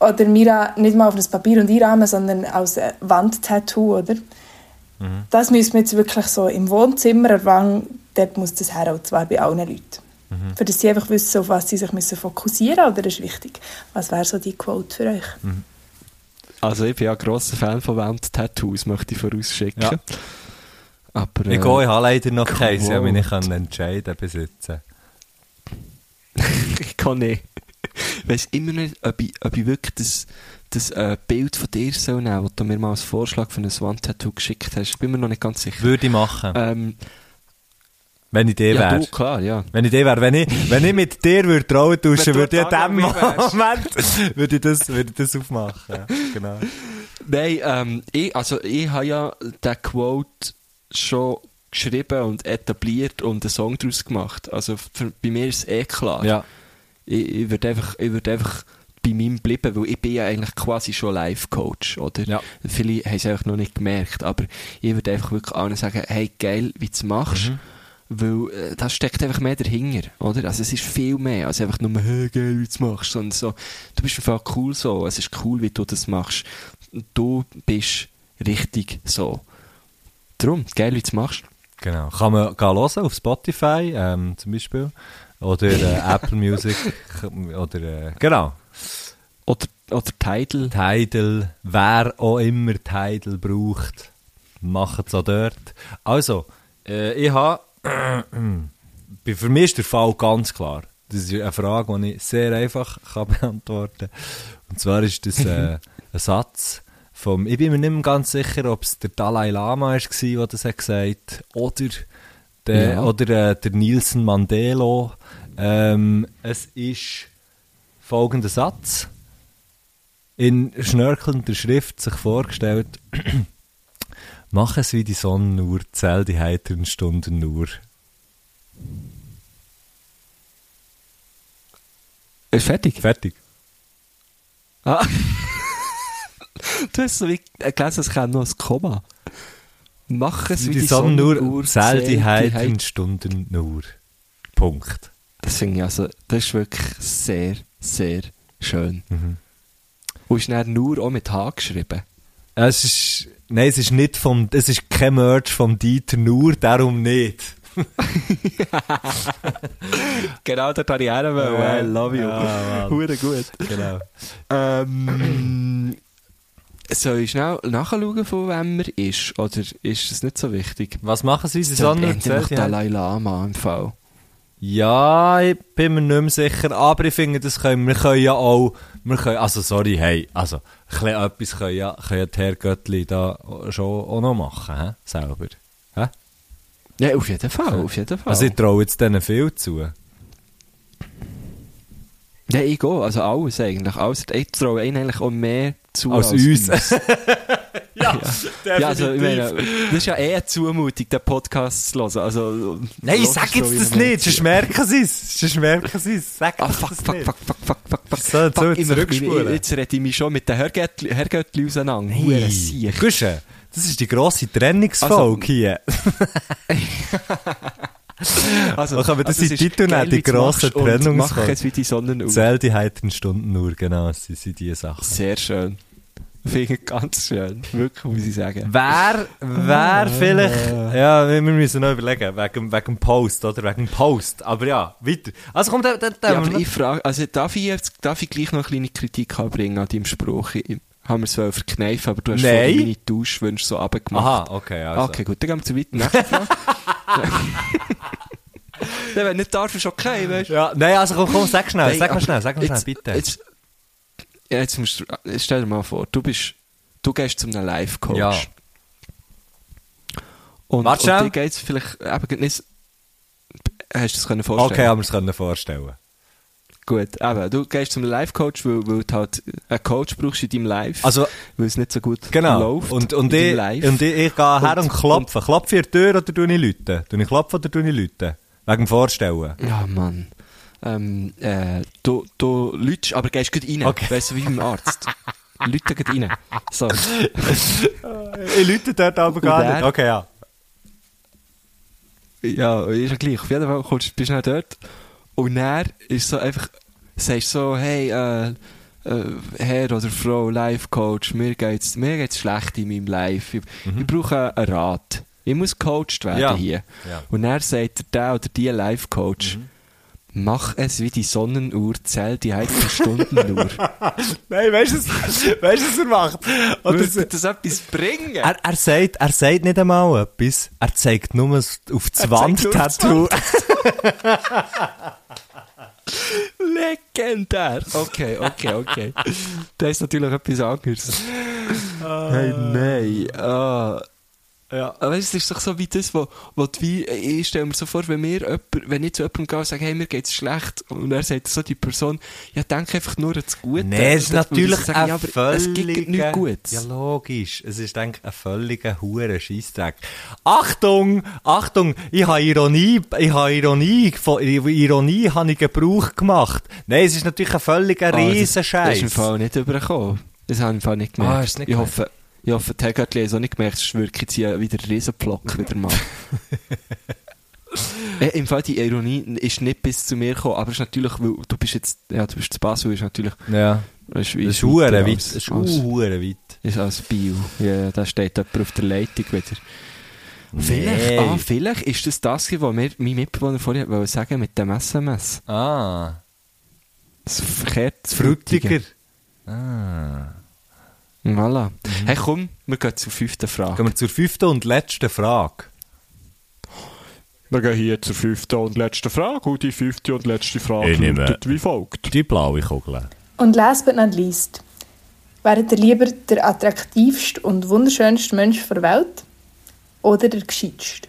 oder Mira, nicht mal auf ein Papier und einrahmen, sondern als Wandtattoo, oder? Das müssen wir jetzt wirklich so im Wohnzimmer erwangen, dort muss das her, und zwar bei allen Leuten. Für dass sie einfach wissen, auf was sie sich müssen fokussieren müssen, oder das ist wichtig. Was wäre so die Quote für euch?
Also ich bin ja ein grosser Fan von Wand-Tattoos, möchte ich vorausschicken.
Ja.
Aber,
Ich
äh,
gehe, ich habe leider noch
Quote.
keins. Ich habe mich nicht können entscheiden besitzen.
ich kann nicht. Ich weiss immer nicht, ob ich, ob ich wirklich das, das äh, Bild von dir soll nehmen, das du mir mal als Vorschlag für ein Wand-Tattoo geschickt hast. Bin mir noch nicht ganz sicher.
Würde ich machen.
Ähm,
wenn ich dir
ja,
wäre.
klar, ja.
Wenn ich dir wäre, wenn ich, wenn ich mit dir würde Trauen tauschen, würde ich in dem. Moment, würde ich das, würde ich das aufmachen. Ja, genau.
Nein, ähm, ich, also ich habe ja den Quote schon geschrieben und etabliert und einen Song daraus gemacht. Also für, bei mir ist es eh klar.
Ja.
Ich, ich würde einfach, ich würd einfach bei meinem bleiben, weil ich bin ja eigentlich quasi schon Life-Coach, oder?
Ja.
Viele haben es einfach noch nicht gemerkt, aber ich würde einfach wirklich allen sagen, hey, geil, wie du es machst.
Mhm.
Weil äh, da steckt einfach mehr dahinter, oder? Also es ist viel mehr als einfach nur, hey, geil, wie du es machst, sondern so, du bist einfach cool so, es ist cool, wie du das machst. Du bist richtig so. Darum, geil, wie du es machst.
Genau. Kann man gehen hören auf Spotify, ähm, zum Beispiel. Oder äh, Apple Music. Oder, äh, genau.
Oder, oder Tidal.
Tidal, wer auch immer Tidal braucht, macht es auch dort. Also, äh, ich habe, für mich ist der Fall ganz klar. Das ist eine Frage, die ich sehr einfach kann beantworten kann. Und zwar ist das äh, ein Satz vom, ich bin mir nicht mehr ganz sicher, ob es der Dalai Lama war, der das hat gesagt oder der,
Ja.
oder äh, der Nielsen Mandela. Ähm, es ist folgender Satz in schnörkelnder Schrift sich vorgestellt, mach es wie die Sonne nur, zähl die heiteren Stunden nur.
Ist fertig?
Fertig.
Ah. du hast so wie äh, gelesen, es käme noch ein Komma. Mach es
Wie die, Sonne nur, zähl die heiteren Stunden nur. Punkt.
Das finde ich also, das ist wirklich sehr, sehr schön.
Mhm.
Und ist dann nur auch mit H geschrieben.
Es ist, nein, es ist nicht vom, es ist kein Merch vom Dieter nur, darum nicht.
Genau, auch noch wollen.
Ja,
I love you.
ja.
Hure gut.
Genau.
Ähm, soll ich schnell nachschauen, von wem er ist? Oder ist das nicht so wichtig?
Was machen sie? Sie die
Dalai Lama im Fall.
Ja, ich bin mir nicht mehr sicher, aber ich finde, das können wir können ja auch, wir können, also sorry, hey, also, ein bisschen etwas können ja, können ja die Herrgöttli da schon auch noch machen, hä? selber. Hä?
Ja, auf jeden Fall, auf jeden Fall.
Also ich traue jetzt denen viel zu.
ja, ich gehe, also alles eigentlich. Alles, ich traue ihnen eigentlich auch mehr zu
Als uns.
ja, ja, also ich meine, das ist ja eh eine Zumutung, den Podcast zu hören. Also,
Nein, sag jetzt
ich
das nicht, sonst merken sie es. Sonst merken sie es. Sag
Ah,
jetzt
fuck,
das
fuck,
nicht.
fuck, fuck, fuck, fuck, fuck,
So, jetzt sollen wir
ich
zurückspulen.
Jetzt rede ich mich schon mit den Herrgöttli auseinander.
Hey,
Siech.
Guschen, das ist die grosse Trennungsfolge hier.
Also,
können wir das
es
in
ist
Titel die
wie du's
grosse
machst und
Trennungsfolge.
Mach es wie die Sonne auf.
Zähl die heiteren Stunden nur, genau, das sind die Sachen.
Sehr schön. Finde ich ganz schön. Wirklich, muss ich sagen.
Wer, wer vielleicht, ja, wir müssen noch überlegen, wegen, wegen dem Post, oder? Wegen dem Post. Aber ja, weiter. Also komm, da, da, da
Ja, aber ich frage, also darf ich jetzt, darf ich gleich noch eine kleine Kritik anbringen an deinem Spruch? Ich, haben wir es wollen verkneifen, aber du hast
Nein.
vorhin meine Tauschwünsche so abgemacht.
Aha, okay, also.
Okay, gut, dann gehen wir zu weiter. Nächste Frage. Dann, wenn nicht darf, ist okay, weißt du?
Ja, nein, also komm, komm, sag schnell,
Nein,
sag mal schnell, sag mal schnell, bitte.
Jetzt, jetzt musst du, jetzt stell dir mal vor, du bist, du gehst zu einem Live-Coach.
Ja.
Und,
Warte
und dir geht's vielleicht eben nicht, hast du das können vorstellen?
okay, haben wir es können vorstellen.
Gut, eben, du gehst zum Live-Coach, weil, weil du halt einen Coach brauchst in deinem Live,
Also,
weil es nicht so gut
genau.
läuft
Und, und,
in
ich, und ich, ich gehe her und
Und-
klopfe. Klopfe ich an die Tür oder tue ich Leute? Tue ich klopfen oder tue ich Leute? Wegen dem Vorstellen.
Ja, Mann. Ähm, äh, du, du lütst, aber gehst gut rein.
Okay.
Weißt du, wie beim Arzt. Leute gut rein. So.
Ich lüte dort aber gar nicht.
er-
Okay, ja.
Ja, ist ja gleich. Auf jeden Fall kommst, bist du dort. Und dann ist so einfach, sagst so, hey, äh, äh, Herr oder Frau, Life Coach, mir geht's, mir geht's schlecht in meinem Life. Ich, ich brauche einen Rat. Ich muss gecoacht werden
Ja.
hier.
Ja.
Und er sagt der, der oder die Life Coach, mach es wie die Sonnenuhr, zähl die heiligen Stunden nur.
Nein, weißt du, was- weißt du, was er macht? Oder
Würde das etwas bringen?
er, er, sagt, er sagt nicht einmal etwas, er zeigt nur auf
aufs
Wandtattoo.
Legendär. Okay, okay, okay. das ist natürlich etwas anderes. Hey, nein. Ah.
Ja.
Aber weißt, du, es ist doch so wie das, wo, wo die, wie, ich stelle mir so vor, wenn, mir jemand, wenn ich zu jemandem gehe und sage, hey, mir geht's schlecht, und er sagt so die Person, ja, denk einfach nur an das Gute.
Nein, es ist natürlich
sagen,
ein
ja, aber es gibt
völliger...
nichts Gutes.
Ja, logisch. Es ist, denke ich, ein völliger hure Scheissdreck. Achtung! Achtung! Ich habe Ironie, ich habe Ironie, von Ironie habe ich Gebrauch gemacht. Nein, es ist natürlich ein völliger
Ah, das-
Riesenscheiß.
Das ist im Fall nicht übergekommen. Das habe ich im Fall nicht gemerkt.
Ah, nicht
ich
gemerkt?
hoffe, ich hoffe, die Heggertli haben es auch nicht gemerkt, sonst ich jetzt hier wieder einen Riesenblock wieder machen. äh, Im Fall, die Ironie ist nicht bis zu mir gekommen, aber es ist natürlich, weil du bist jetzt, ja, du bist zu Basel, ist natürlich,
Ja.
das ist,
Das ist weit. Das ist weit.
ist als Bio. Ja, da steht jemand auf der Leitung wieder. Vielleicht,
Nee.
ah, vielleicht ist das das, was mir mein Mitbewohner vorhin wollte sagen mit dem SMS.
Ah.
Das verkehrt, das
Frutiger. Ah.
Voilà. Hey, komm, wir gehen zur fünften Frage.
Gehen wir zur fünften und letzten Frage.
Wir gehen hier zur fünften und letzten Frage. Und die fünfte und letzte Frage lautet wie folgt.
Die blaue Kugel.
Und last but not least, wäret ihr lieber der attraktivste und wunderschönste Mensch der Welt oder der gescheitste?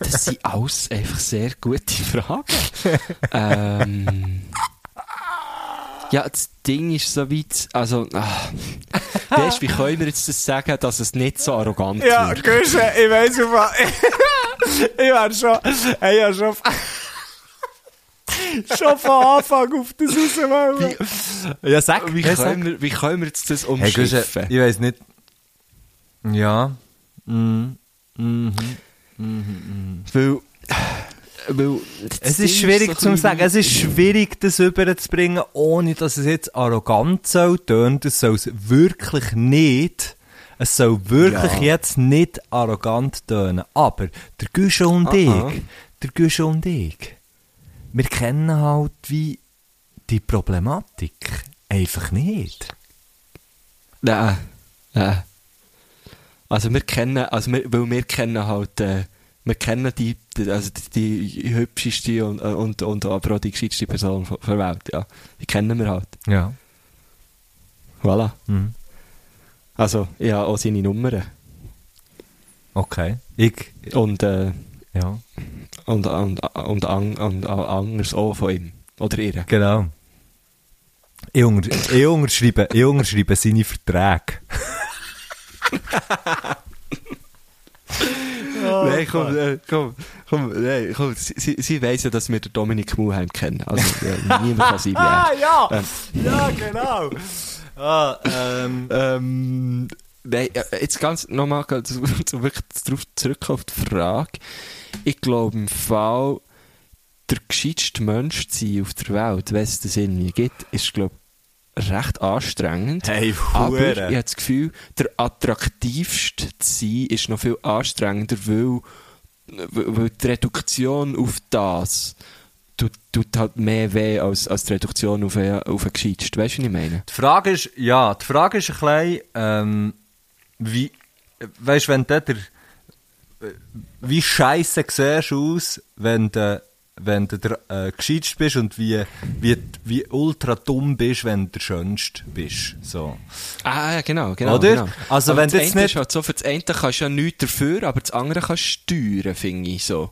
Das sind alles einfach sehr gute Fragen. ähm, ja, das Ding ist so weit, also, ah, weißt, wie können wir jetzt das sagen, dass es nicht so arrogant
Ja,
wird?
Güsche, ich weiss auf was- Ich wär schon, ich hab schon, schon von Anfang auf das rauswollen. Ja, sag,
Wie
ja, sag.
können, wir, wie können wir jetzt das
Hey,
umschiffen?
ich weiss nicht. Ja. Mhm.
weil, weil das
Es ist schwierig
so
zu sagen, es ist schwierig, das überzubringen, ohne dass es jetzt arrogant soll tönen. Das soll es wirklich nicht. Es soll wirklich
Ja.
jetzt nicht arrogant tönen. Aber der Güsche und
Aha.
ich, der Güsche und ich, wir kennen halt wie die Problematik einfach nicht.
Nein, nein. Also wir kennen, also wir, weil wir kennen halt, äh, wir kennen die, also die, die hübscheste und, äh, und, und aber auch die gescheiteste Person der Welt, ja. Die kennen wir halt.
Ja.
Voilà.
Mhm.
Also, ja, auch seine Nummern.
Okay. Ich,
Und, äh,
ja.
und, und, und, an, und, anders auch von ihm. Oder ihr.
Genau. Ich, unter, ich, unterschreibe, ich unterschreibe seine Verträge.
Nein, komm, äh, komm, komm, nein, komm. Sie, sie, sie weiss ja, dass wir den Dominik Muheim kennen. Also, ja, niemand kann wie er.
ja!
Ähm.
Ja, genau! Ah, ähm,
Ähm, nein, äh, jetzt ganz nochmal zu, zu wirklich darauf zurück auf die Frage. Ich glaube im Fall, der gescheiteste Mensch zu sein auf der Welt, wenn es das irgendwie gibt, ist, glaube ich, recht anstrengend.
hey,
Aber ich habe das Gefühl, der attraktivste zu sein ist noch viel anstrengender, weil, weil die Reduktion auf das tut, tut halt mehr weh als, als die Reduktion auf einen, auf einen gescheitsten. Weißt du, was ich meine?
Die Frage ist, ja, die Frage ist ein bisschen, ähm, wie, weißt du, wenn du der, wie scheiße siehst du aus, wenn du, wenn du der äh, gescheitste bist und wie, wie, wie ultra dumm bist, wenn du der schönste bist. So.
Ah, ja, genau, genau.
Oder?
Genau.
Also,
Aber
wenn
das
jetzt nicht-
halt so, für das eine kannst du ja nichts dafür, aber das andere kannst du steuern, finde ich so.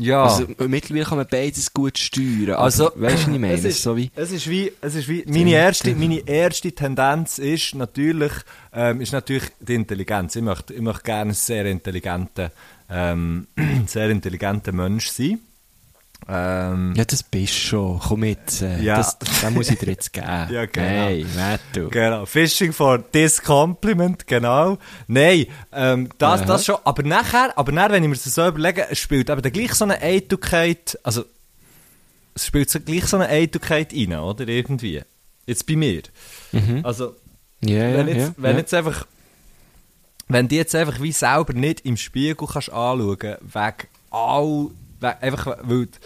Ja.
Also, mittlerweile kann man beides gut steuern.
Also,
weißt du, was ich meine?
Es ist,
so wie,
es ist wie, es ist wie, meine erste, meine erste Tendenz ist natürlich, ähm, ist natürlich die Intelligenz. Ich möchte, ich möchte gerne ein sehr intelligenter, ähm, sehr intelligenter Mensch sein. Ähm,
ja, das bist du schon. Komm jetzt. Äh,
Ja.
das, das muss ich dir jetzt geben.
Ja, genau.
Hey, du.
Genau, Fishing for this compliment, genau. Nein, ähm, das,
Aha.
das schon. Aber nachher, aber nachher, wenn ich mir das so überlege, spielt eben gleich so eine Eitelkeit, also es spielt so gleich so eine Eitelkeit rein, oder? Irgendwie. Jetzt bei mir.
Mhm.
Also,
ja,
wenn, jetzt,
ja.
wenn
ja.
jetzt einfach, wenn du jetzt einfach wie selber nicht im Spiegel kannst anschauen, wegen all, einfach, weil, du-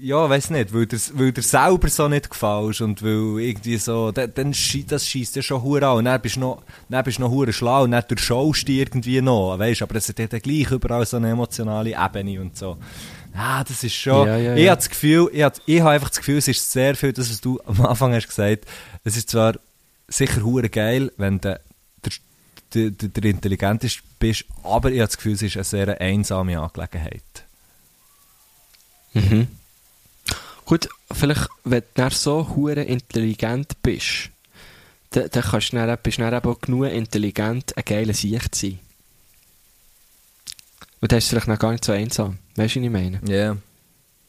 ja, weiß nicht, weil dir, weil dir selber so nicht gefällst und weil irgendwie so, dann, dann das schießt ja schon hure an und dann bist du noch, dann bist du noch hure schlau und dann durchschaust du irgendwie noch, weißt, aber es hat ja dann gleich überall so eine emotionale Ebene und so. Ah, das ist schon,
Ja, ja,
ich
ja.
habe das Gefühl, ich habe, ich habe einfach das Gefühl, es ist sehr viel, das, was du am Anfang hast gesagt, es ist zwar sicher hure geil, wenn du der, der, der, der intelligenteste bist, aber ich habe das Gefühl, es ist eine sehr einsame Angelegenheit.
Mhm. Gut, vielleicht, wenn du dann so hure intelligent bist, dann, dann kannst du dann, bist du dann eben genug intelligent, ein geiler Sicht zu sein. Und dann ist vielleicht noch gar nicht so einsam. Weißt du, was ich meine?
Ja. Yeah.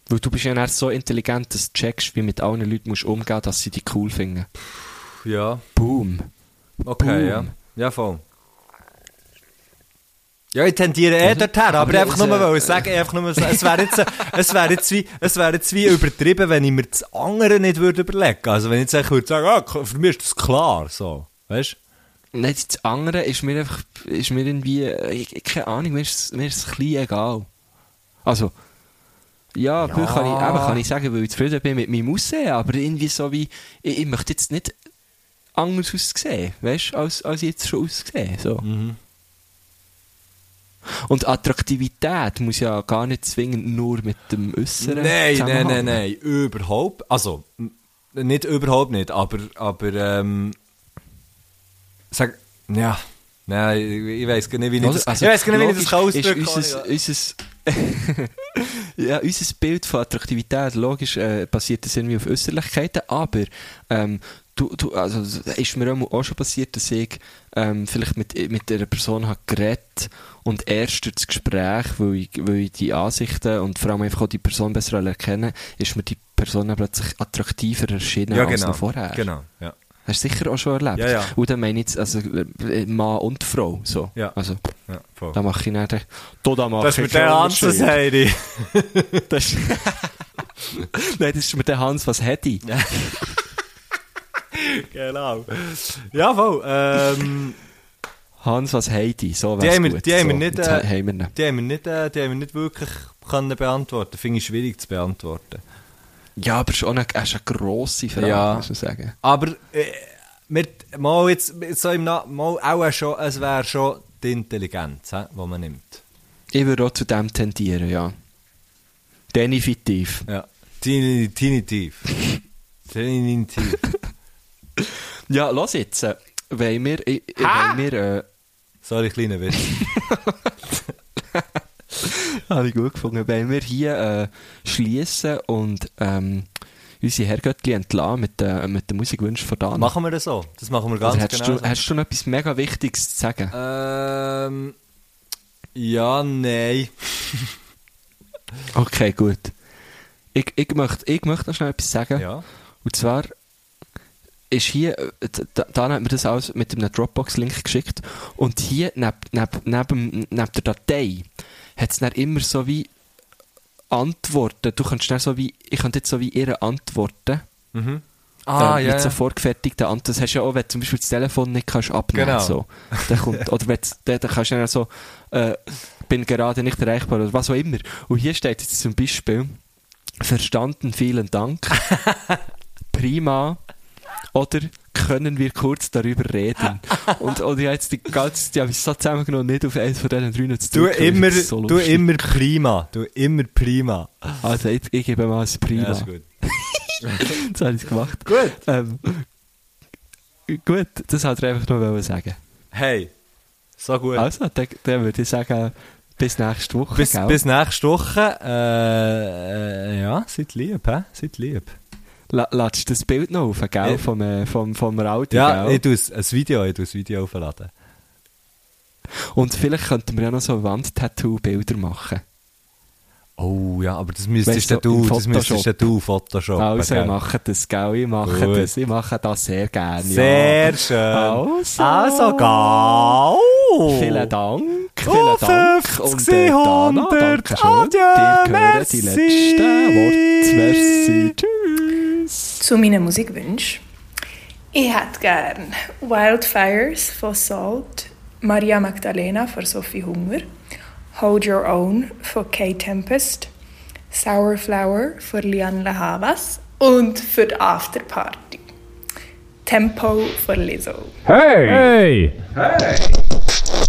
Weil du bist ja dann so intelligent, dass du checkst, wie mit allen Leuten musst umgehen dass sie dich cool finden.
Ja.
Boom.
Okay,
Boom.
ja. Ja, voll. Ja, ich tendiere eh dorthin, aber,
Aber
einfach nur
äh,
wollen sagen, einfach nur, es wäre jetzt, es wäre jetzt wie, es wäre jetzt wie übertrieben, wenn ich mir das andere nicht würde überlegen. Also wenn ich jetzt einfach würde sagen, ah, für mich ist das klar, so. Weißt
Nein, das andere ist mir einfach, ist mir irgendwie, äh, ich, ich, keine Ahnung, mir ist, es- mir ist es ein bisschen egal. Also, ja, ja. Kann, ich, eben kann ich sagen, weil ich zufrieden bin mit meinem Aussehen, aber irgendwie so wie, ich, ich möchte jetzt nicht anders aussehen, weißt du, als, als ich jetzt schon aussehe. So.
Mhm.
Und Attraktivität muss ja gar nicht zwingend nur mit dem Äußeren
Nein, nein, nein, nein, überhaupt. Also, nicht überhaupt nicht, aber, aber, ähm, sag, ja, nein, ich, ich weiß gar nicht, wie ich
Oder?
das,
Also,
ich weiß gar nicht, wie ich das ausdrücken kann.
unser, unser, ja, unser Bild von Attraktivität, logisch, äh, basiert das irgendwie auf Äußerlichkeiten, aber ähm, du, du, also, es ist mir auch auch schon passiert, dass ich ähm, vielleicht mit, mit einer Person habe geredet und erst durch das Gespräch, weil ich, weil ich die Ansichten und vor allem einfach auch die Person besser erkennen, ist mir die Person plötzlich attraktiver erschienen
ja,
als
genau,
noch vorher.
genau, ja.
Hast du sicher auch schon erlebt?
Ja, ja.
Und dann meine ich jetzt, also äh, Mann und Frau, so.
Ja.
Also,
ja voll.
da mache ich nicht. Da, da mache
Das ist mit der Hans, das. Heidi.
Das Nein, das ist mit der Hans, was hätte ich?
genau. Ja, voll, ähm,
Hans, was Heidi? So
Die
wär's
haben wir-
gut.
die haben wir
so,
nicht,
jetzt
äh,
haben wir ihn.
die haben wir nicht, äh, die haben wir nicht wirklich können beantworten. Finde ich schwierig zu beantworten.
Ja, aber schon eine, ist eine grosse Frage,
Ja.
muss man sagen.
Aber äh, wir, mal jetzt, so im Na mal auch schon, es wäre schon die Intelligenz, die man nimmt.
Ich würde auch zu dem tendieren, ja. Definitiv.
Ja. Definitiv. Definitiv.
Ja, los jetzt. äh, Wenn wir, äh, wenn wir, äh,
Sorry, kleiner Witz.
habe ich gut gefunden, wenn wir hier äh, schließen und ähm, unsere Herrgöttli entlassen mit, äh, mit den Musikwünschen von Dan.
machen wir das so? Das machen wir ganz
Oder hättest,
genau.
du, hättest du noch etwas mega Wichtiges zu sagen?
ähm, ja, nein.
Okay, gut. Ich, ich, möchte, ich möchte noch schnell etwas sagen.
Ja.
Und zwar ist hier, äh, da, da hat mir das alles mit einem Dropbox-Link geschickt und hier neben, neben, neben, neben der Datei hat es dann immer so wie Antworten. Du kannst dann so wie, ich könnte jetzt so wie ihre Antworten.
Mhm. Ah,
äh,
ja.
Mit so vorgefertigten Antworten. Das hast du ja auch, wenn du zum Beispiel das Telefon nicht kannst abnehmen
Genau.
so. Dann kommt, oder wenn du- dann, dann kannst du dann so, äh, bin gerade nicht erreichbar oder was auch immer. Und hier steht jetzt zum Beispiel, verstanden, vielen Dank. Prima. Oder können wir kurz darüber reden? Und, und ich habe jetzt die ganze habe ich so zusammengenommen, nicht auf eins von diesen drei zu
Du
weil ich
immer,
so
du immer prima. Du immer prima.
Also, ich, ich gebe mal ein Prima.
Ja, ist gut.
Jetzt habe ich es gemacht.
Gut.
Ähm, gut, das wollte ich einfach nur sagen.
Hey, so gut.
Also, dann, dann würde ich sagen, bis nächste Woche.
bis, bis nächste Woche. Äh, äh, ja, seid lieb, hä? Seid lieb.
Du das Bild noch auf, gell?
Ja.
Vom, äh, vom, vom Audi,
Ja,
gell?
ich tue ein Video, ich tue ein Video aufladen.
Und vielleicht könnten wir ja noch so Wandtattoo-Bilder machen.
Oh ja, aber das müsstest
Weißt du,
du, das müsstest
Photoshop.
du Photoshop.
also,
gell?
machen das, gell? Ich mache
Gut.
das. Ich mache das sehr gerne.
Sehr schön.
Ja. Also.
Also, gau.
Vielen Dank. Vielen Dank.
50
Und äh, Dana,
100.
danke schön.
Adieu,
Dir gehören die
merci.
letzten Worte. Merci. Tschüss.
Zu meinen Musikwünschen. Ich hätte gern Wildfires von Salt, Maria Magdalena von Sophie Hunger, Hold Your Own von Kay Tempest, Sour Flower von Lian Lahavas und für die Afterparty Tempo von Lizzo.
Hey!
Du, du,